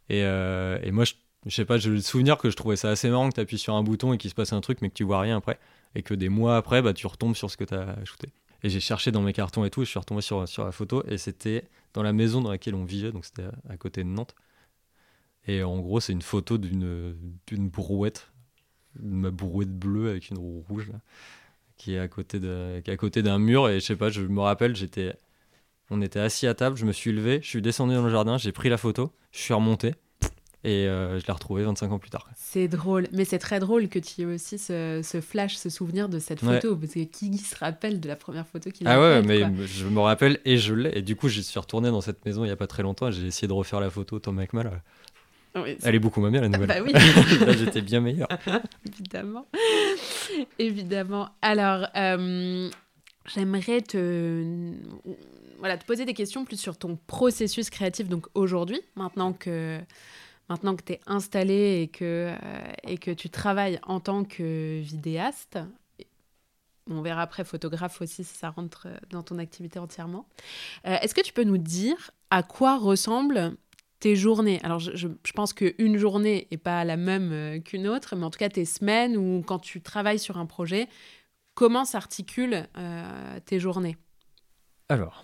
B: Et, euh, moi, je, sais pas, j'ai le souvenir que je trouvais ça assez marrant que tu appuies sur un bouton et qu'il se passe un truc, mais que tu vois rien après. Et que des mois après, bah, tu retombes sur ce que tu as shooté. Et j'ai cherché dans mes cartons et tout, et je suis retombé sur, sur la photo, et c'était dans la maison dans laquelle on vivait, donc c'était à, côté de Nantes. Et en gros, c'est une photo d'une brouette, ma brouette bleue avec une roue rouge, qui est à côté de- qui est à côté d'un mur. Et je sais pas, je me rappelle, j'étais, on était assis à table, je me suis levé, je suis descendu dans le jardin, j'ai pris la photo, je suis remonté, et euh, je l'ai retrouvée 25 ans plus tard.
A: C'est drôle, mais c'est très drôle que tu aies aussi ce, ce flash, ce souvenir de cette
B: Ouais.
A: photo, parce que qui se rappelle de la première photo qu'il
B: Ah
A: a
B: ouais,
A: faite,
B: mais je me rappelle et je l'ai. Et du coup, j'y suis retourné dans cette maison il y a pas très longtemps. et J'ai essayé de refaire la photo bien que mal.
A: Oui,
B: Elle est beaucoup moins bien la nouvelle.
A: bah oui. <laughs>
B: Là, j'étais bien meilleur. <laughs>
A: Évidemment. Évidemment. Alors, euh, j'aimerais te, voilà, te poser des questions plus sur ton processus créatif. Donc aujourd'hui, maintenant que, maintenant que tu es installé et que, euh, et que tu travailles en tant que vidéaste, on verra après photographe aussi si ça rentre dans ton activité entièrement. Euh, Est-ce que tu peux nous dire à quoi ressemblent tes journées Alors, je, pense qu'une journée n'est pas la même euh, qu'une autre, mais en tout cas, tes semaines ou quand tu travailles sur un projet, comment s'articulent euh, tes journées?
B: Alors,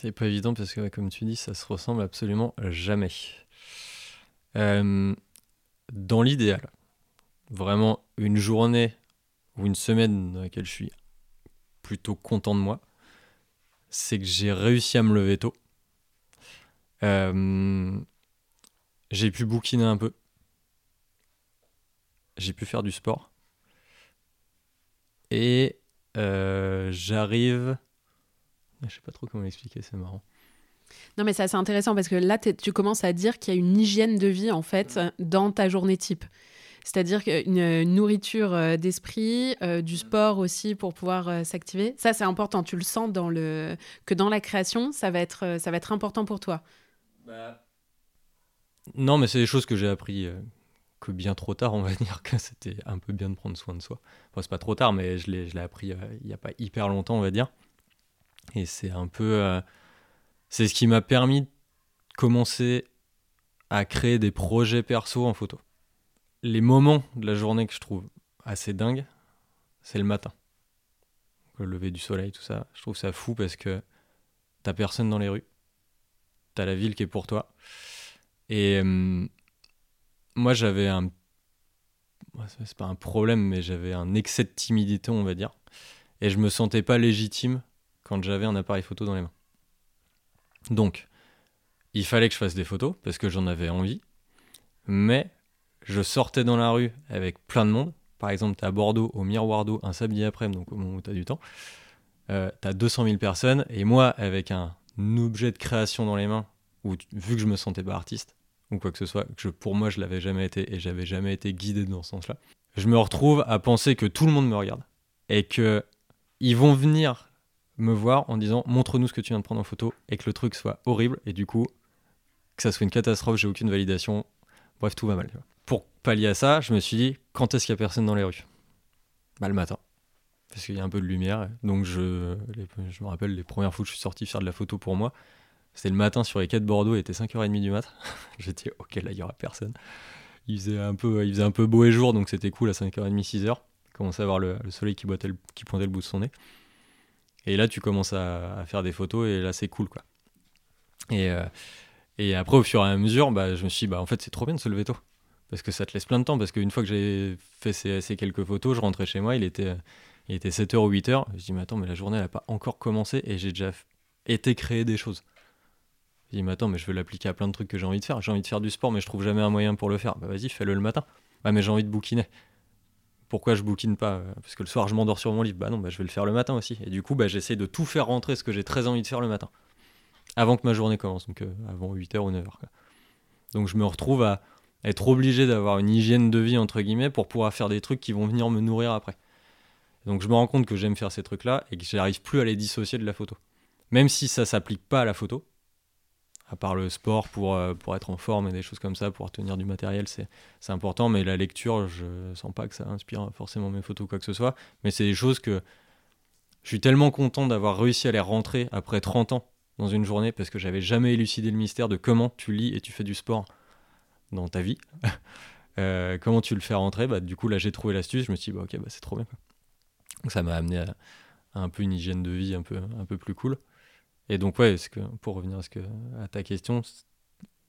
B: c'est pas évident parce que, comme tu dis, ça se ressemble absolument jamais. Euh, dans l'idéal, vraiment une journée ou une semaine dans laquelle je suis plutôt content de moi, c'est que j'ai réussi à me lever tôt. Euh, j'ai pu bouquiner un peu. J'ai pu faire du sport. Et euh, j'arrive. Je sais pas trop comment l'expliquer, c'est marrant.
A: Non, mais c'est assez intéressant parce que là, tu commences à dire qu'il y a une hygiène de vie, en fait, dans ta journée type. C'est-à-dire qu'une une nourriture euh, d'esprit, euh, du sport aussi pour pouvoir euh, s'activer. Ça, c'est important. Tu le sens dans le... que dans la création, ça va être, euh, ça va être important pour toi.
B: Non, mais c'est des choses que j'ai appris euh, que bien trop tard, on va <laughs> dire que c'était un peu bien de prendre soin de soi. Enfin, c'est pas trop tard, mais je l'ai, appris euh, il y a pas hyper longtemps, on va dire. Et c'est un peu. euh, c'est ce qui m'a permis de commencer à créer des projets perso en photo. Les moments de la journée que je trouve assez dingues, c'est le matin. Le lever du soleil, tout ça. Je trouve ça fou parce que t'as personne dans les rues. T'as la ville qui est pour toi. Et euh, moi, j'avais un. c'est- pas un problème, mais j'avais un excès de timidité, on va dire. Et je me sentais pas légitime quand j'avais un appareil photo dans les mains. Donc, il fallait que je fasse des photos parce que j'en avais envie. Mais je sortais dans la rue avec plein de monde. Par exemple, tu à Bordeaux, au Miroir d'eau, un samedi après-midi, donc au moment où tu as du temps. Euh, tu as 200 000 personnes. Et moi, avec un objet de création dans les mains, où, vu que je me sentais pas artiste, ou quoi que ce soit, que pour moi, je l'avais jamais été et j'avais jamais été guidé dans ce sens-là, je me retrouve à penser que tout le monde me regarde et que ils vont venir me voir en disant montre-nous ce que tu viens de prendre en photo et que le truc soit horrible et du coup que ça soit une catastrophe, j'ai aucune validation, bref tout va mal. Pour pallier à ça, je me suis dit quand est-ce qu'il y a personne dans les rues? Bah le matin, parce qu'il y a un peu de lumière. Donc je, je me rappelle les premières fois que je suis sorti faire de la photo pour moi, c'était le matin sur les quais de Bordeaux, il était 5h30 du mat. <laughs> J'étais ok là il y aura personne. Il faisait un peu, il faisait un peu beau et jour donc c'était cool à 5h30 6h. Commençait à voir le, le soleil qui, pointait le bout de son nez. Et là, tu commences à, faire des photos et là, c'est cool, quoi. Et, euh, et après, au fur et à mesure, bah, je me suis dit, bah, en fait, c'est trop bien de se lever tôt. Parce que ça te laisse plein de temps. Parce qu'une fois que j'ai fait ces quelques photos, je rentrais chez moi, il était, il était 7h ou 8h. Je dis, mais attends, mais la journée, elle n'a pas encore commencé et j'ai déjà été créer des choses. Je dis, mais attends, mais je veux l'appliquer à plein de trucs que j'ai envie de faire. J'ai envie de faire du sport, mais je trouve jamais un moyen pour le faire. Bah, vas-y, fais-le le matin. Bah, mais j'ai envie de bouquiner. pourquoi je bouquine pas Parce que le soir, je m'endors sur mon livre. Bah non, bah, je vais le faire le matin aussi. Et du coup, bah, j'essaie de tout faire rentrer ce que j'ai très envie de faire le matin. Avant que ma journée commence, donc avant 8h ou 9h. Donc je me retrouve à être obligé d'avoir une hygiène de vie, entre guillemets, pour pouvoir faire des trucs qui vont venir me nourrir après. Donc je me rends compte que j'aime faire ces trucs-là et que j'arrive plus à les dissocier de la photo. Même si ça s'applique pas à la photo, à part le sport pour, euh, être en forme et des choses comme ça, pour tenir du matériel, c'est important. Mais la lecture, je sens pas que ça inspire forcément mes photos ou quoi que ce soit. Mais c'est des choses que je suis tellement content d'avoir réussi à les rentrer après 30 ans dans une journée parce que j'avais jamais élucidé le mystère de comment tu lis et tu fais du sport dans ta vie. <laughs> Euh, comment tu le fais rentrer? Bah, Du coup, là, j'ai trouvé l'astuce. Je me suis dit, bah, ok, bah, c'est trop bien. Donc, ça m'a amené à, un peu une hygiène de vie un peu, un peu plus cool. Et donc, ouais, pour revenir à, ta question,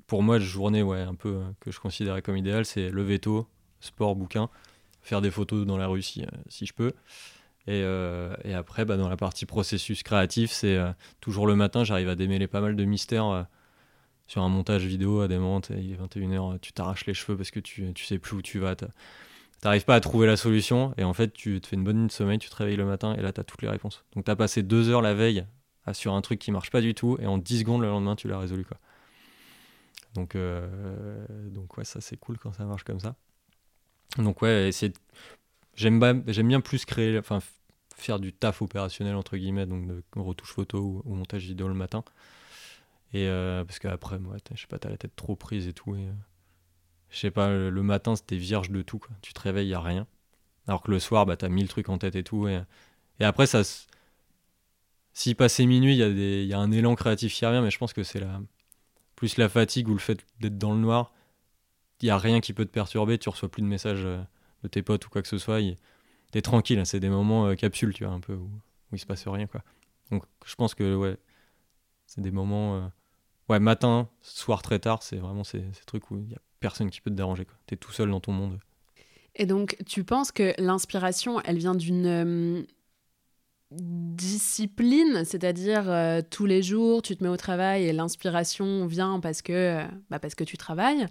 B: pour moi, la journée ouais, un peu, euh, que je considérais comme idéal, c'est le veto, sport, bouquin, faire des photos dans la rue si, euh, si je peux. Et, et après, bah, dans la partie processus créatif, c'est toujours le matin, j'arrive à démêler pas mal de mystères sur un montage vidéo à des moments, il est 21h, tu t'arraches les cheveux parce que tu, tu sais plus où tu vas. T'arrives pas à trouver la solution et en fait, tu te fais une bonne nuit de sommeil, tu te réveilles le matin et là, tu as toutes les réponses. Donc, tu as passé deux heures la veille sur un truc qui marche pas du tout et en 10 secondes le lendemain, tu l'as résolu. Quoi. Donc, euh, donc, ouais, ça c'est cool quand ça marche comme ça. Donc, ouais, j'aime bien plus créer, enfin, faire du taf opérationnel entre guillemets, donc de retouche photo ou, montage vidéo le matin. Et euh, parce qu'après, moi, je sais pas, t'as la tête trop prise et tout. Et, euh, je sais pas, le, matin, c'était vierge de tout. Tu te réveilles, il a rien. Alors que le soir, bah, t'as mille trucs en tête et tout. Et, et après, ça. Si passé minuit, il y, y, a un élan créatif qui revient, mais je pense que c'est la, plus la fatigue ou le fait d'être dans le noir. Il n'y a rien qui peut te perturber, tu reçois plus de messages euh, de tes potes ou quoi que ce soit. T'es tranquille, hein, c'est des moments capsules, tu vois, un peu, où, où il se passe rien, quoi. Donc je pense que, ouais, c'est des moments ouais, matin, soir très tard, c'est vraiment ces, trucs où il a personne qui peut te déranger. Tu es tout seul dans ton monde.
A: Et donc, tu penses que l'inspiration, elle vient d'une euh, discipline, c'est-à-dire euh, tous les jours, tu te mets au travail et l'inspiration vient parce que, euh, bah parce que tu travailles?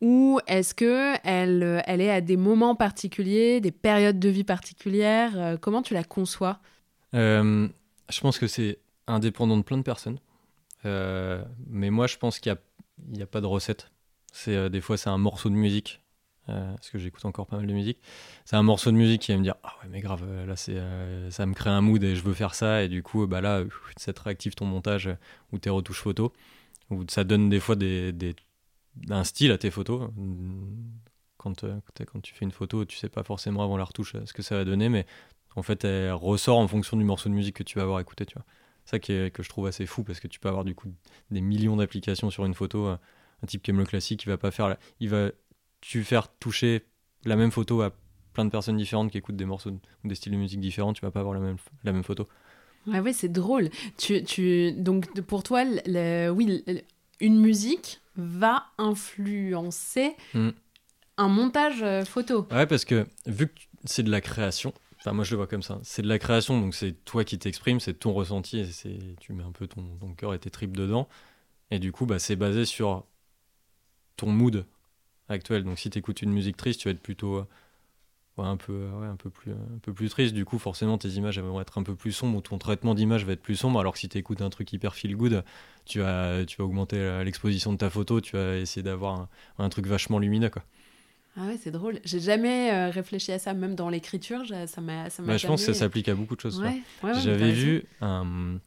A: Ou est-ce que elle, elle est à des moments particuliers, des périodes de vie particulières? Comment tu la conçois?
B: Je pense que c'est indépendant de plein de personnes. Mais moi, je pense qu'il n'y a, a, pas de recette. C'est euh, des fois, c'est un morceau de musique. Euh, parce que j'écoute encore pas mal de musique. C'est un morceau de musique qui va me dire ah ouais mais grave là c'est ça me crée un mood et je veux faire ça et du coup bah là <laughs> ça te réactive ton montage ou tes retouches photos ou ça donne des fois des, des, un style à tes photos quand, quand tu fais une photo tu sais pas forcément avant la retouche ce que ça va donner mais en fait elle ressort en fonction du morceau de musique que tu vas avoir écouté tu vois ça qui est, que je trouve assez fou parce que tu peux avoir du coup des millions d'applications sur une photo. Un type qui aime le classique, il va pas faire, il va tu faire toucher la même photo à plein de personnes différentes qui écoutent des morceaux ou des styles de musique différents, tu vas pas avoir la même, la même photo.
A: Ouais, ouais, c'est drôle. Tu, tu, donc pour toi, oui, une musique va influencer mm. un montage euh, photo.
B: Ouais, parce que vu que c'est de la création, Enfin, moi, je le vois comme ça. C'est de la création, donc c'est toi qui t'exprimes, c'est ton ressenti, et tu mets un peu ton, ton cœur et tes tripes dedans. Et du coup, bah, c'est basé sur ton mood actuel. Donc, si tu écoutes une musique triste, tu vas être plutôt euh, un, peu, ouais, un, peu plus, un peu plus triste. Du coup, forcément, tes images vont être un peu plus sombres ou ton traitement d'image va être plus sombre. Alors que si tu écoutes un truc hyper feel good, tu vas, tu vas augmenter l'exposition de ta photo, tu vas essayer d'avoir un, un, truc vachement lumineux. Quoi.
A: Ah ouais, c'est drôle. J'ai jamais euh, réfléchi à ça, même dans l'écriture. Ça m'a.
B: Bah, je pense que ça s'applique à beaucoup de choses. J'avais vu un.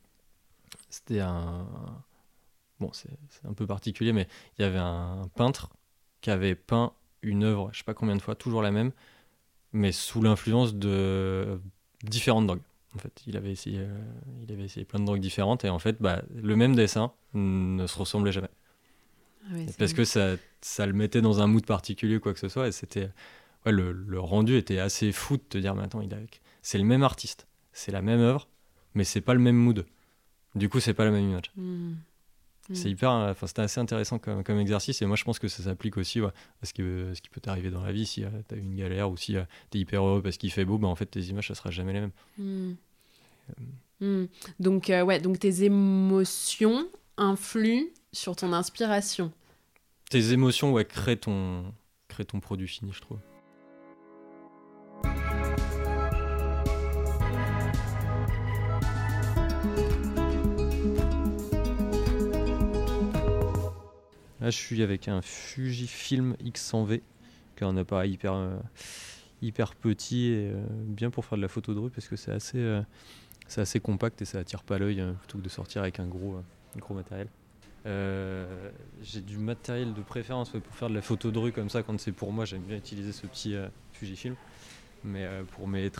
B: C'était un. Bon, c'est un peu particulier, mais il y avait un peintre qui avait peint une œuvre, je sais pas combien de fois, toujours la même, mais sous l'influence de différentes drogues. En fait, il avait essayé, euh, il avait essayé plein de drogues différentes et en fait, bah, le même dessin ne se ressemblait jamais. Ah parce que ça, ça le mettait dans un mood particulier, quoi que ce soit. Et c'était. Ouais, le, le, rendu était assez fou de te dire, mais attends, il c'est le même artiste, c'est la même œuvre, mais c'est pas le même mood. Du coup, c'est pas la même image. Mmh. C'est mmh. hyper. Enfin, c'était assez intéressant comme, comme, exercice. Et moi, je pense que ça s'appliche aussi ouais, à ce qui, ce qui peut t'arriver dans la vie. Si euh, tu as une galère ou si euh, tu es hyper heureux parce qu'il fait beau, bah, en fait, tes images, ça sera jamais les mêmes.
A: Mmh. Euh, donc, ouais, donc tes émotions influent sur ton inspiration.
B: Tes émotions, ouais, créent ton, créent ton produit fini, je trouve. Là, je suis avec un Fujifilm X100V, qui est un appareil hyper, euh, hyper petit et euh, bien pour faire de la photo de rue parce que c'est assez, euh, assez compact et ça attire pas l'œil hein, plutôt que de sortir avec un gros, gros matériel. j'ai du matériel de préférence pour faire de la photo de rue comme ça quand c'est pour moi j'aime bien utiliser ce petit Fujifilm. Mais pour mes,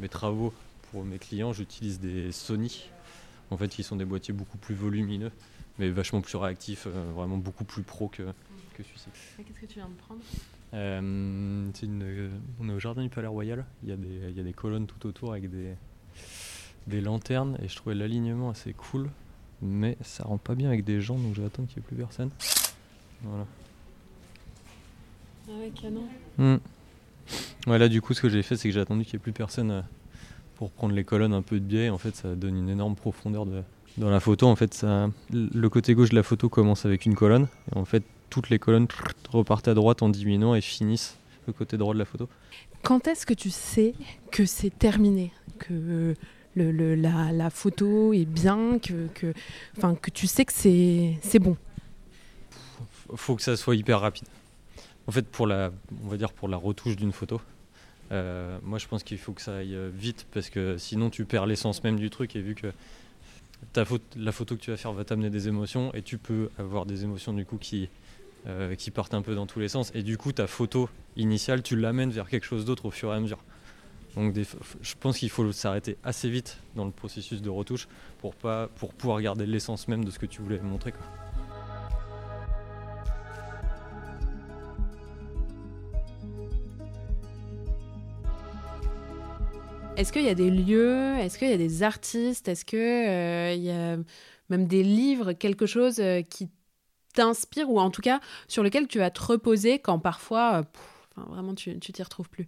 B: mes travaux pour mes clients j'utilise des Sony. En fait qui sont des boîtiers beaucoup plus volumineux mais vachement plus réactif, euh, vraiment beaucoup plus pro que, que celui-ci.
A: Qu'est-ce que tu viens de prendre?
B: Euh, une, euh, on est au jardin du Palais Royal, il y, a des, il y a des colonnes tout autour avec des, des lanternes et je trouvais l'alignement assez cool, mais ça rend pas bien avec des gens donc je vais attendre qu'il n'y ait plus personne. Voilà.
A: Ah ouais, canon.
B: Hmm. Ouais, du coup, ce que j'ai fait, c'est que j'ai attendu qu'il n'y ait plus personne pour prendre les colonnes un peu de biais. En fait, ça donne une énorme profondeur de, dans la photo, en fait, ça, le côté gauche de la photo commence avec une colonne. Et en fait, toutes les colonnes repartent à droite en diminuant et finissent le côté droit de la photo.
A: Quand est-ce que tu sais que c'est terminé Que le, la, la, photo est bien que, que, que tu sais que c'est bon?
B: Faut que ça soit hyper rapide. En fait, pour la, on va dire pour la retouche d'une photo, euh, moi je pense qu'il faut que ça aille vite parce que sinon tu perds l'essence même du truc et vu que ta la photo que tu vas faire va t'amener des émotions et tu peux avoir des émotions du coup qui, euh, qui partent un peu dans tous les sens. Et du coup, ta photo initiale, tu l'amènes vers quelque chose d'autre au fur et à mesure. Donc je pense qu'il faut s'arrêter assez vite dans le processus de retouche pour, pas, pour pouvoir garder l'essence même de ce que tu voulais montrer.
A: Est-ce qu'il y a des lieux? Est-ce qu'il y a des artistes? Est-ce qu'il euh, y a même des livres, quelque chose euh, qui t'inspire ou en tout cas sur lequel tu vas te reposer quand parfois, euh, vraiment, tu t'y retrouves plus?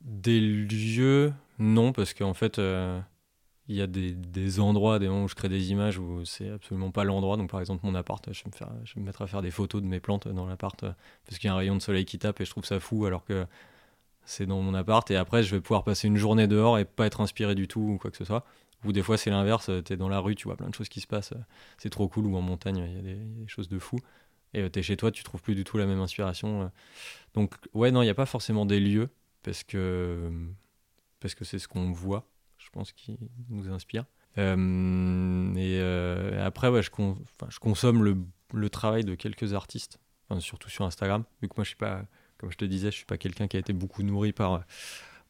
B: Des lieux, non, parce qu'en fait, il y a des, endroits, des moments où je crée des images où c'est absolument pas l'endroit. Donc par exemple, mon appart, je me je vais me mettre à faire des photos de mes plantes dans l'appart parce qu'il y a un rayon de soleil qui tape et je trouve ça fou alors que c'est dans mon appart et après je vais pouvoir passer une journée dehors et pas être inspiré du tout ou quoi que ce soit. Ou des fois c'est l'inverse, tu es dans la rue, tu vois plein de choses qui se passent, c'est trop cool, ou en montagne il y, a des choses de fou. Et euh, tu es chez toi, tu trouves plus du tout la même inspiration. Euh. Donc ouais, non, il n'y a pas forcément des lieux parce que parce que c'est ce qu'on voit, je pense, qui nous inspire. Euh, et après, ouais, je, consomme le, le, travail de quelques artistes, surtout sur Instagram, vu que moi je suis pas comme je te disais, je suis pas quelqu'un qui a été beaucoup nourri par,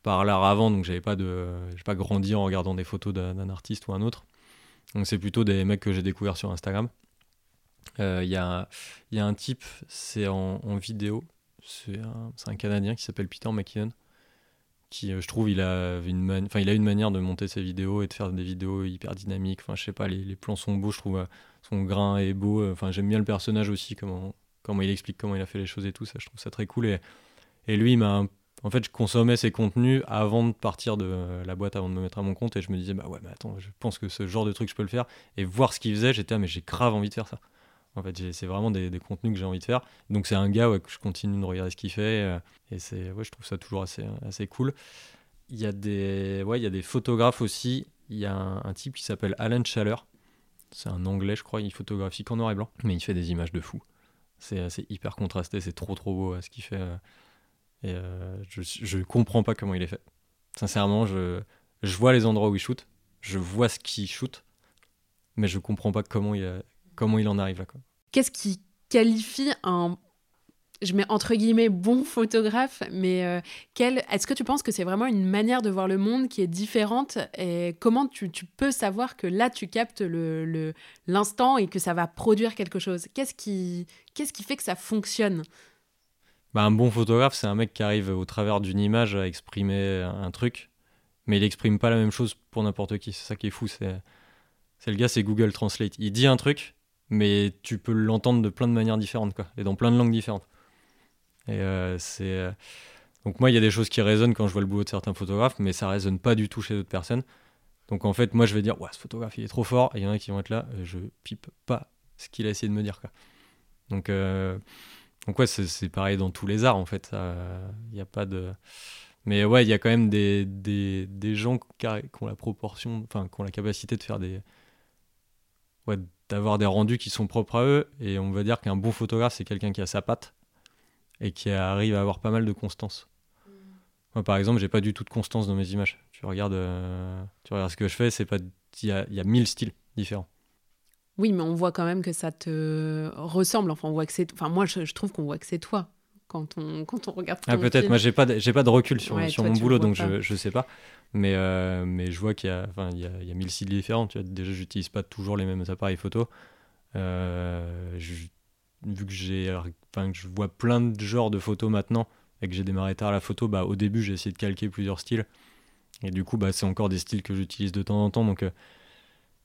B: par l'art avant, donc j'avais pas de, j'ai pas grandi en regardant des photos d'un artiste ou un autre. Donc c'est plutôt des mecs que j'ai découverts sur Instagram. Il euh, y, a, y, a, un type, c'est en, vidéo, c'est un, un, Canadien qui s'appelle Peter McKinnon, qui euh, je trouve il a une enfin il a une manière de monter ses vidéos et de faire des vidéos hyper dynamiques. Enfin je sais pas, les, les plans sont beaux, je trouve euh, son grain est beau. Enfin j'aime bien le personnage aussi, comment comment il explique comment il a fait les choses et tout, ça je trouve ça très cool. Et, lui, m'a en fait, je consommais ses contenus avant de partir de la boîte, avant de me mettre à mon compte, et je me disais, bah ouais, mais attends, je pense que ce genre de truc, je peux le faire. Et voir ce qu'il faisait, j'étais, ah, mais j'ai grave envie de faire ça. En fait, c'est vraiment des, contenus que j'ai envie de faire. Donc, c'est un gars ouais, que je continue de regarder ce qu'il fait, euh, et c'est, ouais, je trouve ça toujours assez, assez cool. Il y, a des, ouais, il y a des photographes aussi. Il y a un, type qui s'appelle Alan Schaller. C'est un anglais, je crois. Il photographie qu'en noir et blanc, mais il fait des images de fou. C'est hyper contrasté, c'est trop trop beau ce qu'il fait. Euh, et euh, je, je comprends pas comment il est fait. Sincèrement, je, je vois les endroits où il shoot, je vois ce qu'il shoot, mais je comprends pas comment il, comment il en arrive là.
A: Qu'est-ce qui qualifie un je mets entre guillemets bon photographe, mais euh, est-ce que tu penses que c'est vraiment une manière de voir le monde qui est différente? Et comment tu, peux savoir que là tu captes l'instant le, et que ça va produire quelque chose? Qu'est-ce qui, qui fait que ça fonctionne?
B: Bah, Un bon photographe, c'est un mec qui arrive au travers d'une image à exprimer un truc, mais il n'exprime pas la même chose pour n'importe qui. C'est ça qui est fou. C'est, c'est le gars, c'est Google Translate. Il dit un truc, mais tu peux l'entendre de plein de manières différentes, quoi, et dans plein de langues différentes. Euh. Euh, donc, moi, il y a des choses qui résonnent quand je vois le boulot de certains photographes, mais ça résonne pas du tout chez d'autres personnes. Donc, en fait, moi, je vais dire, ouais, ce photographe, il est trop fort. Et il y en a qui vont être là, je pipe pas ce qu'il a essayé de me dire. Quoi. Donc, euh, donc ouais, c'est pareil dans tous les arts, en fait. Il n'y a pas de. Mais ouais, il y a quand même des, des, des gens qui, ont la proportion, enfin, qui ont la capacité de faire des, ouais, d'avoir des rendus qui sont propres à eux. Et on va dire qu'un bon photographe, c'est quelqu'un qui a sa patte et qui arrive à avoir pas mal de constance. Mm. Moi, par exemple, j'ai pas du tout de constance dans mes images. Tu regardes, euh, tu regardes ce que je fais, c'est pas, il y a, y a mille styles différents.
A: Oui, mais on voit quand même que ça te ressemble. Enfin, on voit que c'est. Enfin, moi, je, trouve qu'on voit que c'est toi quand on quand on regarde.
B: Ah, peut-être. Moi, j'ai pas j'ai pas de recul sur, sur mon boulot, donc je je sais pas. Mais euh, mais je vois qu'il y a enfin il y a, il y a mille styles différents. Tu vois, déjà, j'utilise pas toujours les mêmes appareils photo. Euh, vu que j'ai enfin que je vois plein de genres de photos maintenant et que j'ai démarré tard la photo, bah au début j'ai essayé de calquer plusieurs styles. Et du coup, bah, c'est encore des styles que j'utilise de temps en temps. Donc, euh,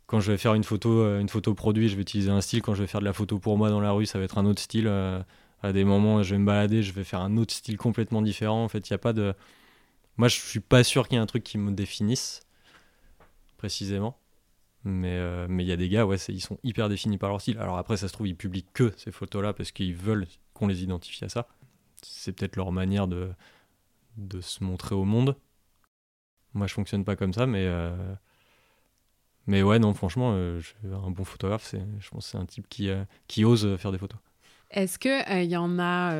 B: quand je vais faire une photo, euh, une photo produit, je vais utiliser un style. Quand je vais faire de la photo pour moi dans la rue, ça va être un autre style. Euh, à des moments, je vais me balader, je vais faire un autre style complètement différent. En fait, il n'y a pas de. Moi, je suis pas sûr qu'il y ait un truc qui me définisse précisément. Mais euh, mais il y a des gars, ouais, ils sont hyper définis par leur style. Alors après, ça se trouve, ils publient que ces photos-là parce qu'ils veulent qu'on les identifie à ça. C'est peut-être leur manière de, de se montrer au monde. Moi, je fonctionne pas comme ça, mais mais ouais, non, franchement, euh, un bon photographe, je pense c'est un type qui, euh, qui ose faire des photos.
A: Est-ce qu'il il y en a,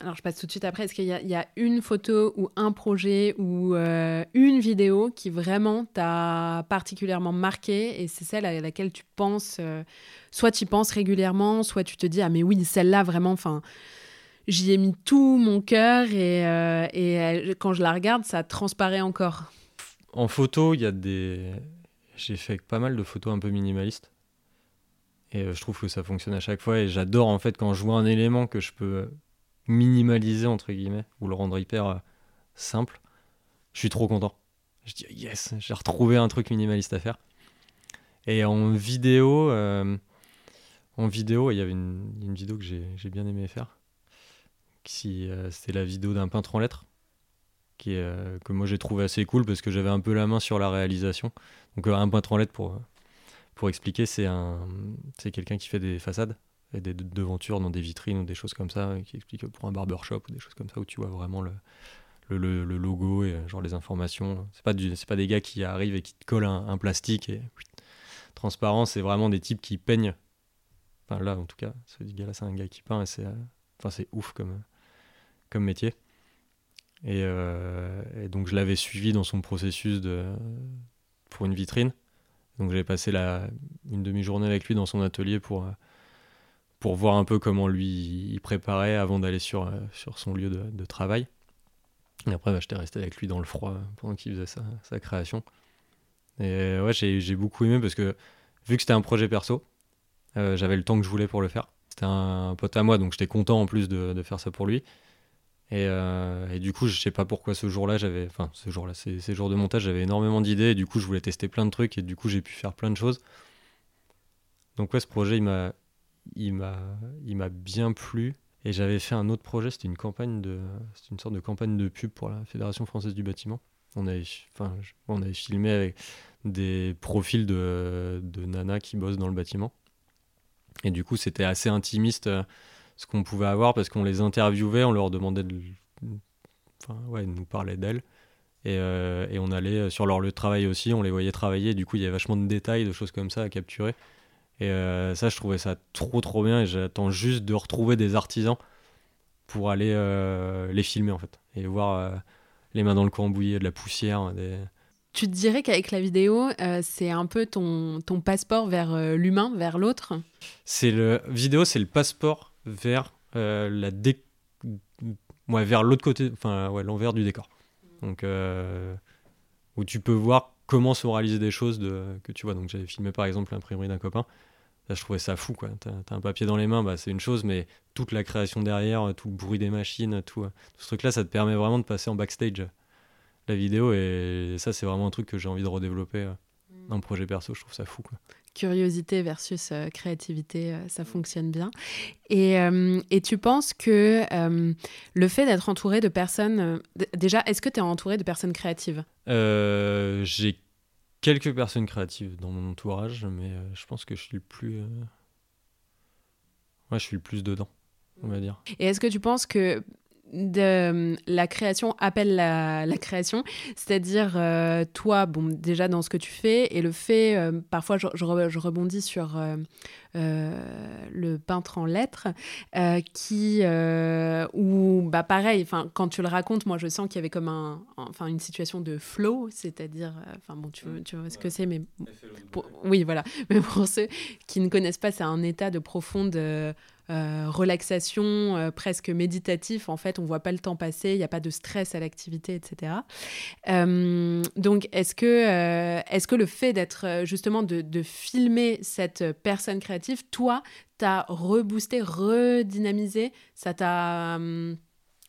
A: alors je passe tout de suite après, est-ce qu'il y, a une photo ou un projet ou une vidéo qui vraiment t'a particulièrement marqué et c'est celle à laquelle tu penses, soit tu y penses régulièrement, soit tu te dis, ah mais oui, celle-là vraiment, enfin, j'y ai mis tout mon cœur et, et quand je la regarde, ça transparaît encore.
B: En photo, il y a des j'ai fait pas mal de photos un peu minimalistes. Et euh, je trouve que ça fonctionne à chaque fois. Et j'adore en fait quand je vois un élément que je peux minimaliser, entre guillemets, ou le rendre hyper euh, simple. Je suis trop content. Je dis yes, j'ai retrouvé un truc minimaliste à faire. Et en vidéo, euh, en vidéo, il y avait une, vidéo que j'ai bien aimé faire. C'était la vidéo d'un peintre en lettres qui que moi j'ai trouvé assez cool parce que j'avais un peu la main sur la réalisation. Donc un peintre en lettres pour, pour expliquer, c'est un c'est quelqu'un qui fait des façades et des devantures dans des vitrines ou des choses comme ça, qui explique pour un barbershop ou des choses comme ça où tu vois vraiment le, le, le, logo et euh, genre les informations. C'est pas c'est pas des gars qui arrivent et qui te collent un, plastique et transparent. C'est vraiment des types qui peignent. Enfin là en tout cas, ce gars-là c'est un gars qui peint et c'est enfin c'est ouf comme comme métier. Euh, et, donc je l'avais suivi dans son processus de, pour une vitrine. Donc j'ai passé une demi-journée avec lui dans son atelier pour, euh, pour voir un peu comment lui il préparait avant d'aller sur, euh, sur son lieu de, travail. Et après, bah, j'étais resté avec lui dans le froid pendant qu'il faisait sa, création. Et ouais, j'ai beaucoup aimé parce que vu que c'était un projet perso, j'avais le temps que je voulais pour le faire. C'était un, pote à moi, donc j'étais content en plus de, de faire ça pour lui. Euh, et, du coup, je sais pas pourquoi ce jour-là, j'avais, enfin, ce jour-là, ces, jours de montage, j'avais énormément d'idées. Et du coup, je voulais tester plein de trucs. Et du coup, j'ai pu faire plein de choses. Donc ouais, ce projet, il m'a, il m'a, il m'a bien plu. Et j'avais fait un autre projet. C'était une campagne de, c'était une sorte de campagne de pub pour la Fédération française du bâtiment. On avait, enfin, on avait filmé avec des profils de, de nanas qui bossent dans le bâtiment. Et du coup, c'était assez intimiste euh, ce qu'on pouvait avoir parce qu'on les interviewait, on leur demandait de, enfin, ouais, nous parler d'elles. Et, euh, et, on allait sur leur lieu de travail aussi, on les voyait travailler, du coup il y avait vachement de détails, de choses comme ça à capturer. Et euh, ça, je trouvais ça trop trop bien et j'attends juste de retrouver des artisans pour aller euh, les filmer en fait et voir les mains dans le cambouis, de la poussière. Des...
A: Tu te dirais qu'avec la vidéo, c'est un peu ton, ton passeport vers l'humain, vers l'autre?
B: C'est le vidéo, c'est le passeport vers euh, la dé... ouais, vers l'autre côté, enfin ouais, l'envers du décor. Donc euh, où tu peux voir comment sont réalisées des choses de, que tu vois. Donc j'avais filmé par exemple l'imprimerie d'un copain. Là, je trouvais ça fou quoi. T'as as un papier dans les mains, bah, c'est une chose, mais toute la création derrière, tout le bruit des machines, tout, tout ce truc-là, ça te permet vraiment de passer en backstage la vidéo et ça c'est vraiment un truc que j'ai envie de redévelopper euh, dans un projet perso. Je trouve ça fou quoi
A: curiosité versus euh, créativité, euh, ça fonctionne bien. Et, euh, et tu penses que le fait d'être entouré de personnes... déjà, est-ce que tu es entouré de personnes créatives?
B: J'ai quelques personnes créatives dans mon entourage, mais je pense que je suis le plus... Ouais, je suis le plus dedans, on va dire.
A: Et est-ce que tu penses que de la création appelle la, création, c'est-à-dire euh, toi, bon, déjà dans ce que tu fais, et le fait, euh, parfois je, je, rebondis sur euh, le peintre en lettres, qui, ou bah pareil, enfin quand tu le racontes, moi je sens qu'il y avait comme un, enfin une situation de flow, c'est-à-dire, enfin bon, tu, tu vois ce que c'est, mais oui, voilà, <laughs> mais pour ceux qui ne connaissent pas, c'est un état de profonde euh, relaxation euh, presque méditatif. En fait, on voit pas le temps passer, il n'y a pas de stress à l'activité, etc. Euh, donc, est-ce que, est-ce que le fait d'être justement de, filmer cette personne créative, toi, t'as reboosté, redynamisé, ça t'a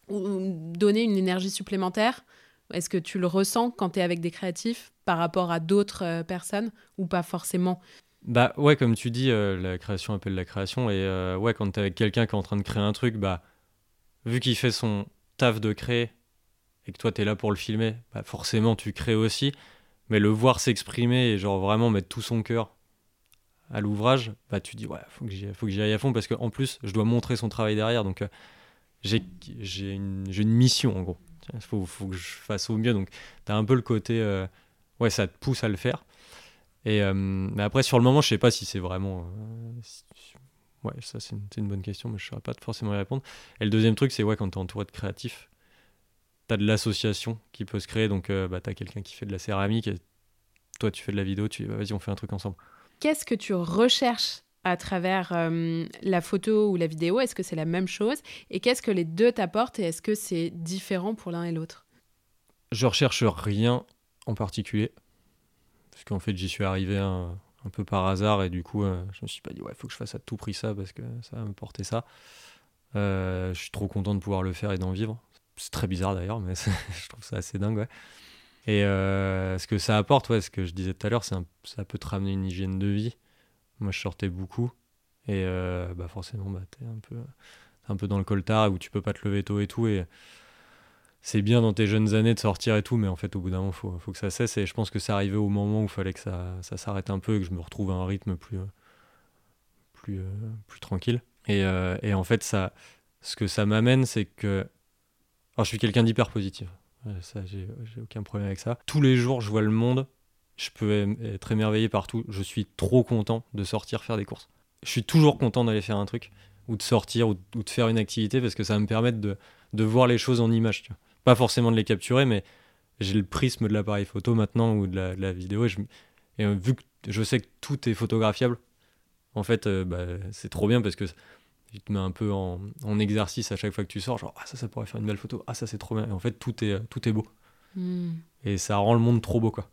A: donné une énergie supplémentaire? Est-ce que tu le ressens quand tu es avec des créatifs par rapport à d'autres personnes ou pas forcément?
B: Bah ouais, comme tu dis, euh, la création appelle la création. Et euh, ouais, quand t'es avec quelqu'un qui est en train de créer un truc, bah vu qu'il fait son taf de créer et que toi t'es là pour le filmer, bah forcément tu crées aussi. Mais le voir s'exprimer et genre vraiment mettre tout son cœur à l'ouvrage, bah tu dis ouais, faut que j'y, faut que j'y aille à fond parce qu'en plus je dois montrer son travail derrière. Donc euh, j'ai, j'ai, une, j'ai une mission en gros. Il faut, faut que je fasse au mieux. Donc t'as un peu le côté ouais, ça te pousse à le faire. Et, euh, mais après, sur le moment, je sais pas si c'est vraiment. Euh, ouais, ça, c'est une, bonne question, mais je ne saurais pas forcément y répondre. Et le deuxième truc, c'est ouais, quand tu es entouré de créatifs, tu as de l'association qui peut se créer. Donc, euh, bah, tu as quelqu'un qui fait de la céramique, et toi, tu fais de la vidéo, tu dis, bah, vas-y, on fait un truc ensemble.
A: Qu'est-ce que tu recherches à travers la photo ou la vidéo? Est-ce que c'est la même chose? Et qu'est-ce que les deux t'apportent? Et est-ce que c'est différent pour l'un et l'autre?
B: Je recherche rien en particulier parce qu'en fait j'y suis arrivé un, peu par hasard et du coup euh, je me suis pas dit ouais faut que je fasse à tout prix ça parce que ça va me porter ça. Euh, je suis trop content de pouvoir le faire et d'en vivre. C'est très bizarre d'ailleurs mais <laughs> je trouve ça assez dingue ouais. Et euh, ce que ça apporte ouais ce que je disais tout à l'heure ça peut te ramener une hygiène de vie. Moi je sortais beaucoup et bah forcément bah t'es un peu un peu dans le coltard où tu peux pas te lever tôt et tout c'est bien dans tes jeunes années de sortir et tout, mais en fait, au bout d'un moment, faut, faut, que ça cesse. Et je pense que c'est arrivé au moment où il fallait que ça, ça s'arrête un peu et que je me retrouve à un rythme plus, euh, plus, euh, plus tranquille. Et, euh, et, en fait, ça, ce que ça m'amène, c'est que. Alors, je suis quelqu'un d'hyper positif. Ça, j'ai aucun problème avec ça. Tous les jours, je vois le monde. Je peux être émerveillé partout. Je suis trop content de sortir faire des courses. Je suis toujours content d'aller faire un truc, ou de sortir, ou, de faire une activité, parce que ça va me permettre de, de voir les choses en image. Tu vois pas forcément de les capturer, mais j'ai le prisme de l'appareil photo maintenant ou de la, vidéo. Et, je, euh, vu que je sais que tout est photographiable, en fait, euh, bah, c'est trop bien parce que tu te mets un peu en, exercice à chaque fois que tu sors. Genre, ah, ça, ça pourrait faire une belle photo. Ah, ça, c'est trop bien. Et en fait, tout est, tout est beau. Hmm. Et ça rend le monde trop beau, quoi.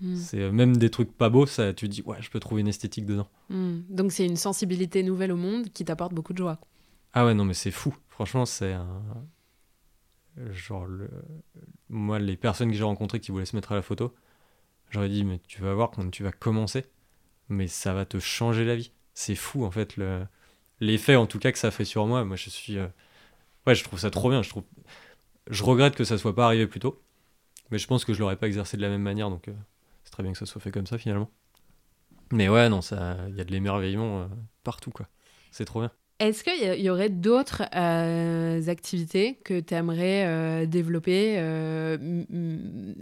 B: Hmm. C'est euh, même des trucs pas beaux, ça, tu te dis, ouais, je peux trouver une esthétique dedans.
A: Hmm. Donc, c'est une sensibilité nouvelle au monde qui t'apporte beaucoup de joie.
B: Ah ouais, non, mais c'est fou. Franchement, c'est un, genre le... moi les personnes que j'ai rencontrées qui voulaient se mettre à la photo j'aurais dit mais tu vas voir quand tu vas commencer mais ça va te changer la vie. C'est fou en fait le l'effet en tout cas que ça fait sur moi. Moi je suis euh, ouais je trouve ça trop bien. Je trouve je regrette que ça soit pas arrivé plus tôt mais je pense que je l'aurais pas exercé de la même manière donc euh, c'est très bien que ça soit fait comme ça finalement. Mais ouais non il y a de l'émerveillement euh, partout quoi. C'est trop bien
A: est-ce qu'il y, aurait d'autres euh, activités que tu aimerais euh, développer euh,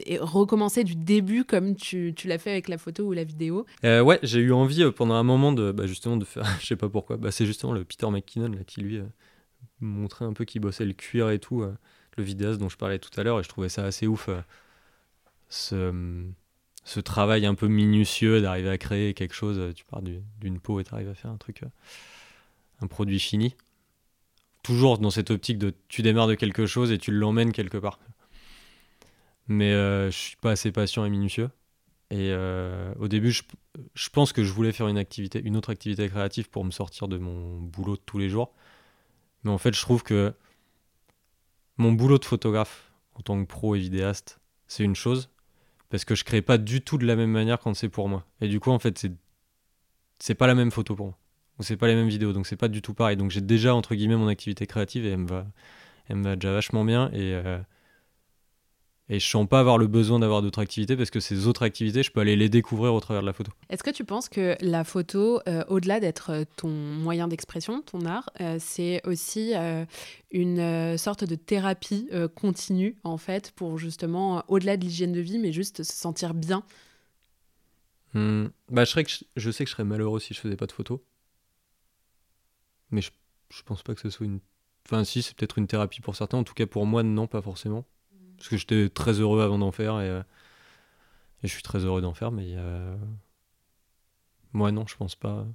A: et recommencer du début comme tu, l'as fait avec la photo ou la vidéo?
B: Ouais, j'ai eu envie pendant un moment de bah, justement de faire, <laughs> je sais pas pourquoi, bah, c'est justement le Peter McKinnon qui lui montrait un peu qu'il bossait le cuir et tout, le vidéaste dont je parlais tout à l'heure, et je trouvais ça assez ouf, ce, ce travail un peu minutieux d'arriver à créer quelque chose, tu pars d'une peau et tu arrives à faire un truc un produit fini. Toujours dans cette optique de tu démarres de quelque chose et tu l'emmènes quelque part. Mais euh, je suis pas assez patient et minutieux. Et euh, au début, je, pense que je voulais faire une activité, une autre activité créative pour me sortir de mon boulot de tous les jours. Mais en fait, je trouve que mon boulot de photographe en tant que pro et vidéaste, c'est une chose parce que je crée pas du tout de la même manière quand c'est pour moi. Et du coup, en fait, c'est c'est pas la même photo pour moi c'est pas les mêmes vidéos, donc c'est pas du tout pareil. Donc j'ai déjà entre guillemets mon activité créative et elle me va, elle me va déjà vachement bien et euh, Et je sens pas avoir le besoin d'avoir d'autres activités parce que ces autres activités, je peux aller les découvrir au travers de la photo.
A: Est-ce que tu penses que la photo, euh, au-delà d'être ton moyen d'expression, ton art, euh, c'est aussi euh, une sorte de thérapie continue, en fait, pour justement, au-delà de l'hygiène de vie, mais juste se sentir bien?
B: Hmm. bah, je, serais que je, sais que je serais malheureux si je faisais pas de photos. Mais je, je pense pas que ce soit une. Enfin, si, c'est peut-être une thérapie pour certains. En tout cas, pour moi, non, pas forcément. Parce que j'étais très heureux avant d'en faire et, euh, et, je suis très heureux d'en faire, mais moi non, je pense pas.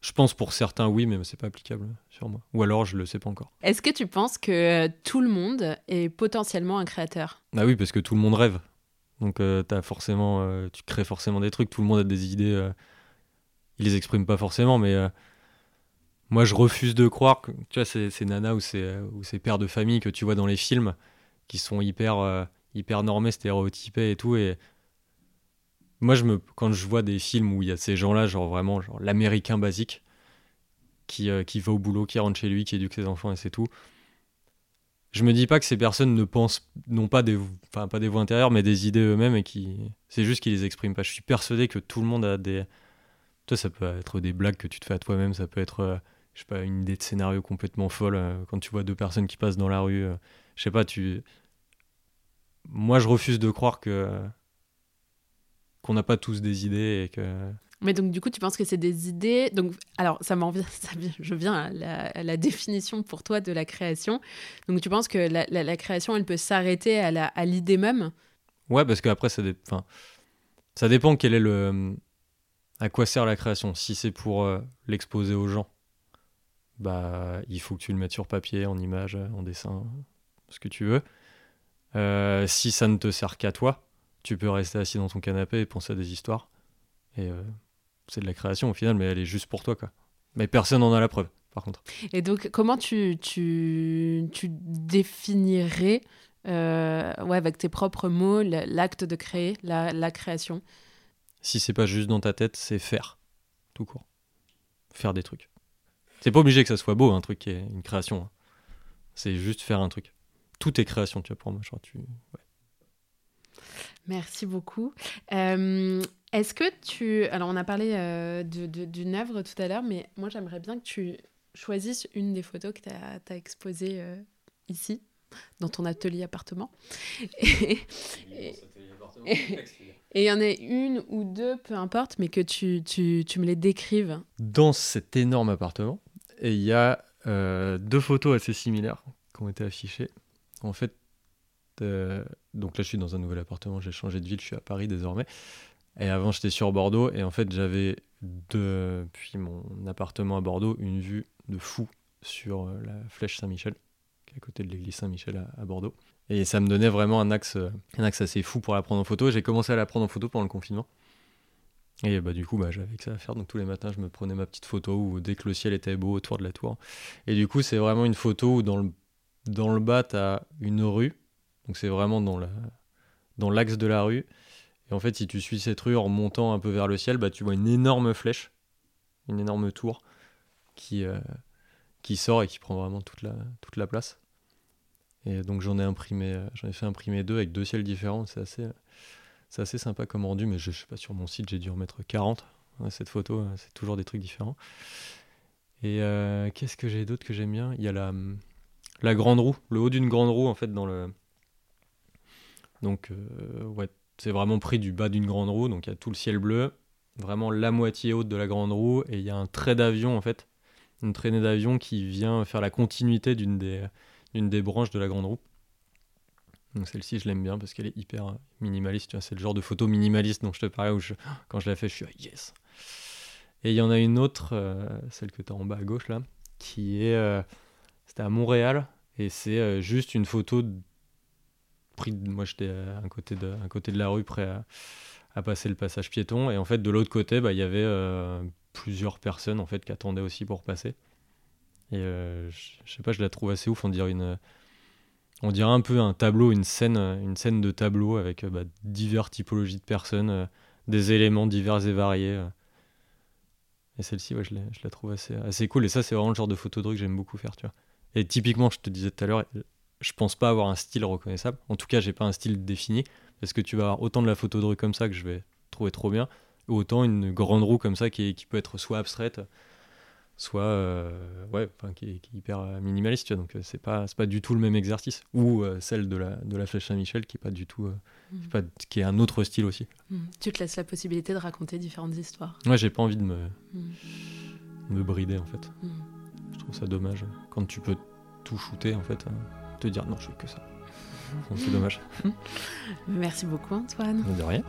B: Je pense pour certains oui, mais c'est pas applicable sur moi. Ou alors je le sais pas encore.
A: Est-ce que tu penses que tout le monde est potentiellement un créateur?
B: Ah oui, parce que tout le monde rêve. Donc euh, as forcément, euh, tu crées forcément des trucs. Tout le monde a des idées. ils les expriment pas forcément, mais moi je refuse de croire que tu vois ces, ces nanas ou ces, ou pères de famille que tu vois dans les films qui sont hyper, euh, hyper normés, stéréotypés et tout. Et moi, je me, quand je vois des films où il y a ces gens-là, genre vraiment genre l'américain basique, qui, euh, qui va au boulot, qui rentre chez lui, qui éduque ses enfants et c'est tout. Je me dis pas que ces personnes ne pensent, non pas des, enfin pas des voix intérieures, mais des idées eux-mêmes et qui, c'est juste qu'ils les expriment pas. Je suis persuadé que tout le monde a des, toi, ça peut être des blagues que tu te fais à toi-même, ça peut être, euh, je sais pas, une idée de scénario complètement folle quand tu vois deux personnes qui passent dans la rue je sais pas, tu. Moi, je refuse de croire que qu'on n'a pas tous des idées et que.
A: Mais donc, du coup, tu penses que c'est des idées. Donc, alors, ça m'en vient, <laughs> je viens à la, définition pour toi de la création. Donc, tu penses que la, création, elle peut s'arrêter à l'idée même?
B: Ouais, parce qu'après, ça, enfin, ça dépend quel est le. À quoi sert la création Si c'est pour euh, l'exposer aux gens, bah, il faut que tu le mettes sur papier, en image, en dessin, ce que tu veux. Euh, si ça ne te sert qu'à toi, tu peux rester assis dans ton canapé et penser à des histoires. Et euh, c'est de la création au final, mais elle est juste pour toi. Quoi. Mais personne n'en a la preuve, par contre.
A: Et donc, comment tu, tu, tu définirais, euh, ouais, avec tes propres mots, l'acte de créer, la, la création?
B: Si c'est pas juste dans ta tête, c'est faire, tout court. Faire des trucs. C'est pas obligé que ça soit beau, un truc qui est une création. Hein. C'est juste faire un truc tout est création, tu vois, pour moi. tu...
A: Merci beaucoup. Euh, est-ce que tu... Alors, on a parlé euh, d'une œuvre tout à l'heure, mais moi, j'aimerais bien que tu choisisses une des photos que tu as, exposées euh, ici, dans ton atelier appartement. <laughs> Et il y en a une ou deux, peu importe, mais que tu, tu, tu me les décrives.
B: Dans cet énorme appartement, il y a deux photos assez similaires qui ont été affichées. En fait, euh, donc là, je suis dans un nouvel appartement, j'ai changé de ville, je suis à Paris désormais. Et avant, j'étais sur Bordeaux. Et en fait, j'avais depuis mon appartement à Bordeaux une vue de fou sur euh, la flèche Saint-Michel, qui est à côté de l'église Saint-Michel à, Bordeaux. Et ça me donnait vraiment un axe, euh, un axe assez fou pour la prendre en photo. J'ai commencé à la prendre en photo pendant le confinement. Et bah, du coup, bah, j'avais que ça à faire. Donc tous les matins, je me prenais ma petite photo où, dès que le ciel était beau autour de la tour. Et du coup, c'est vraiment une photo où dans le dans le bas, tu as une rue. Donc c'est vraiment dans la dans l'axe de la rue. Et en fait, si tu suis cette rue en montant un peu vers le ciel, bah, tu vois une énorme flèche, une énorme tour qui, euh, qui sort et qui prend vraiment toute la, toute la place. Et donc j'en ai imprimé, euh, j'en ai fait imprimer deux avec deux ciels différents. C'est assez, c'est assez sympa comme rendu, mais je, sais pas sur mon site, j'ai dû en mettre 40. Cette photo, euh, c'est toujours des trucs différents. Et qu'est-ce que j'ai d'autre que j'aime bien? Il y a la, la grande roue, le haut d'une grande roue en fait dans le. Donc euh, ouais, c'est vraiment pris du bas d'une grande roue, donc il y a tout le ciel bleu, vraiment la moitié haute de la grande roue, et il y a un trait d'avion en fait, une traînée d'avion qui vient faire la continuité d'une des, d'une des branches de la grande roue. Donc celle-ci, je l'aime bien parce qu'elle est hyper minimaliste. C'est le genre de photo minimaliste dont je te parlais où je, quand je la fais, je suis yes. Et il y en a une autre, euh, celle que tu as en bas à gauche là, qui est euh, c'était à Montréal et c'est euh, juste une photo prise. Moi, j'étais à un côté de, un côté de la rue, prêt à, passer le passage piéton. Et en fait, de l'autre côté, bah, il y avait plusieurs personnes en fait qui attendaient aussi pour passer. Et je, sais pas, je la trouve assez ouf. On dirait une, on dirait un peu un tableau, une scène, scène de tableau avec bah, diverses typologies de personnes, des éléments divers et variés. Et celle-ci, je, la trouve assez, cool. Et ça, c'est vraiment le genre de photo de que j'aime beaucoup faire, tu. Et typiquement, je te disais tout à l'heure, je pense pas avoir un style reconnaissable. En tout cas, j'ai pas un style défini. Parce que tu vas avoir autant de la photo de comme ça que je vais trouver trop bien, autant une grande roue comme ça qui, qui peut être soit abstraite, soit euh, ouais, qui, est, qui, est, hyper minimaliste. Tu vois, donc c'est pas c'est pas du tout le même exercice. Ou celle de la de la flèche Saint-Michel qui est pas du tout mmh. pas, qui est un autre style aussi.
A: Mmh. Tu te laisses la possibilité de raconter différentes histoires.
B: Ouais, j'ai pas envie de me mmh. me brider en fait. Je trouve ça dommage quand tu peux tout shooter en fait, te dire non je fais que ça. <laughs> C'est dommage.
A: Merci beaucoup Antoine.
B: De rien.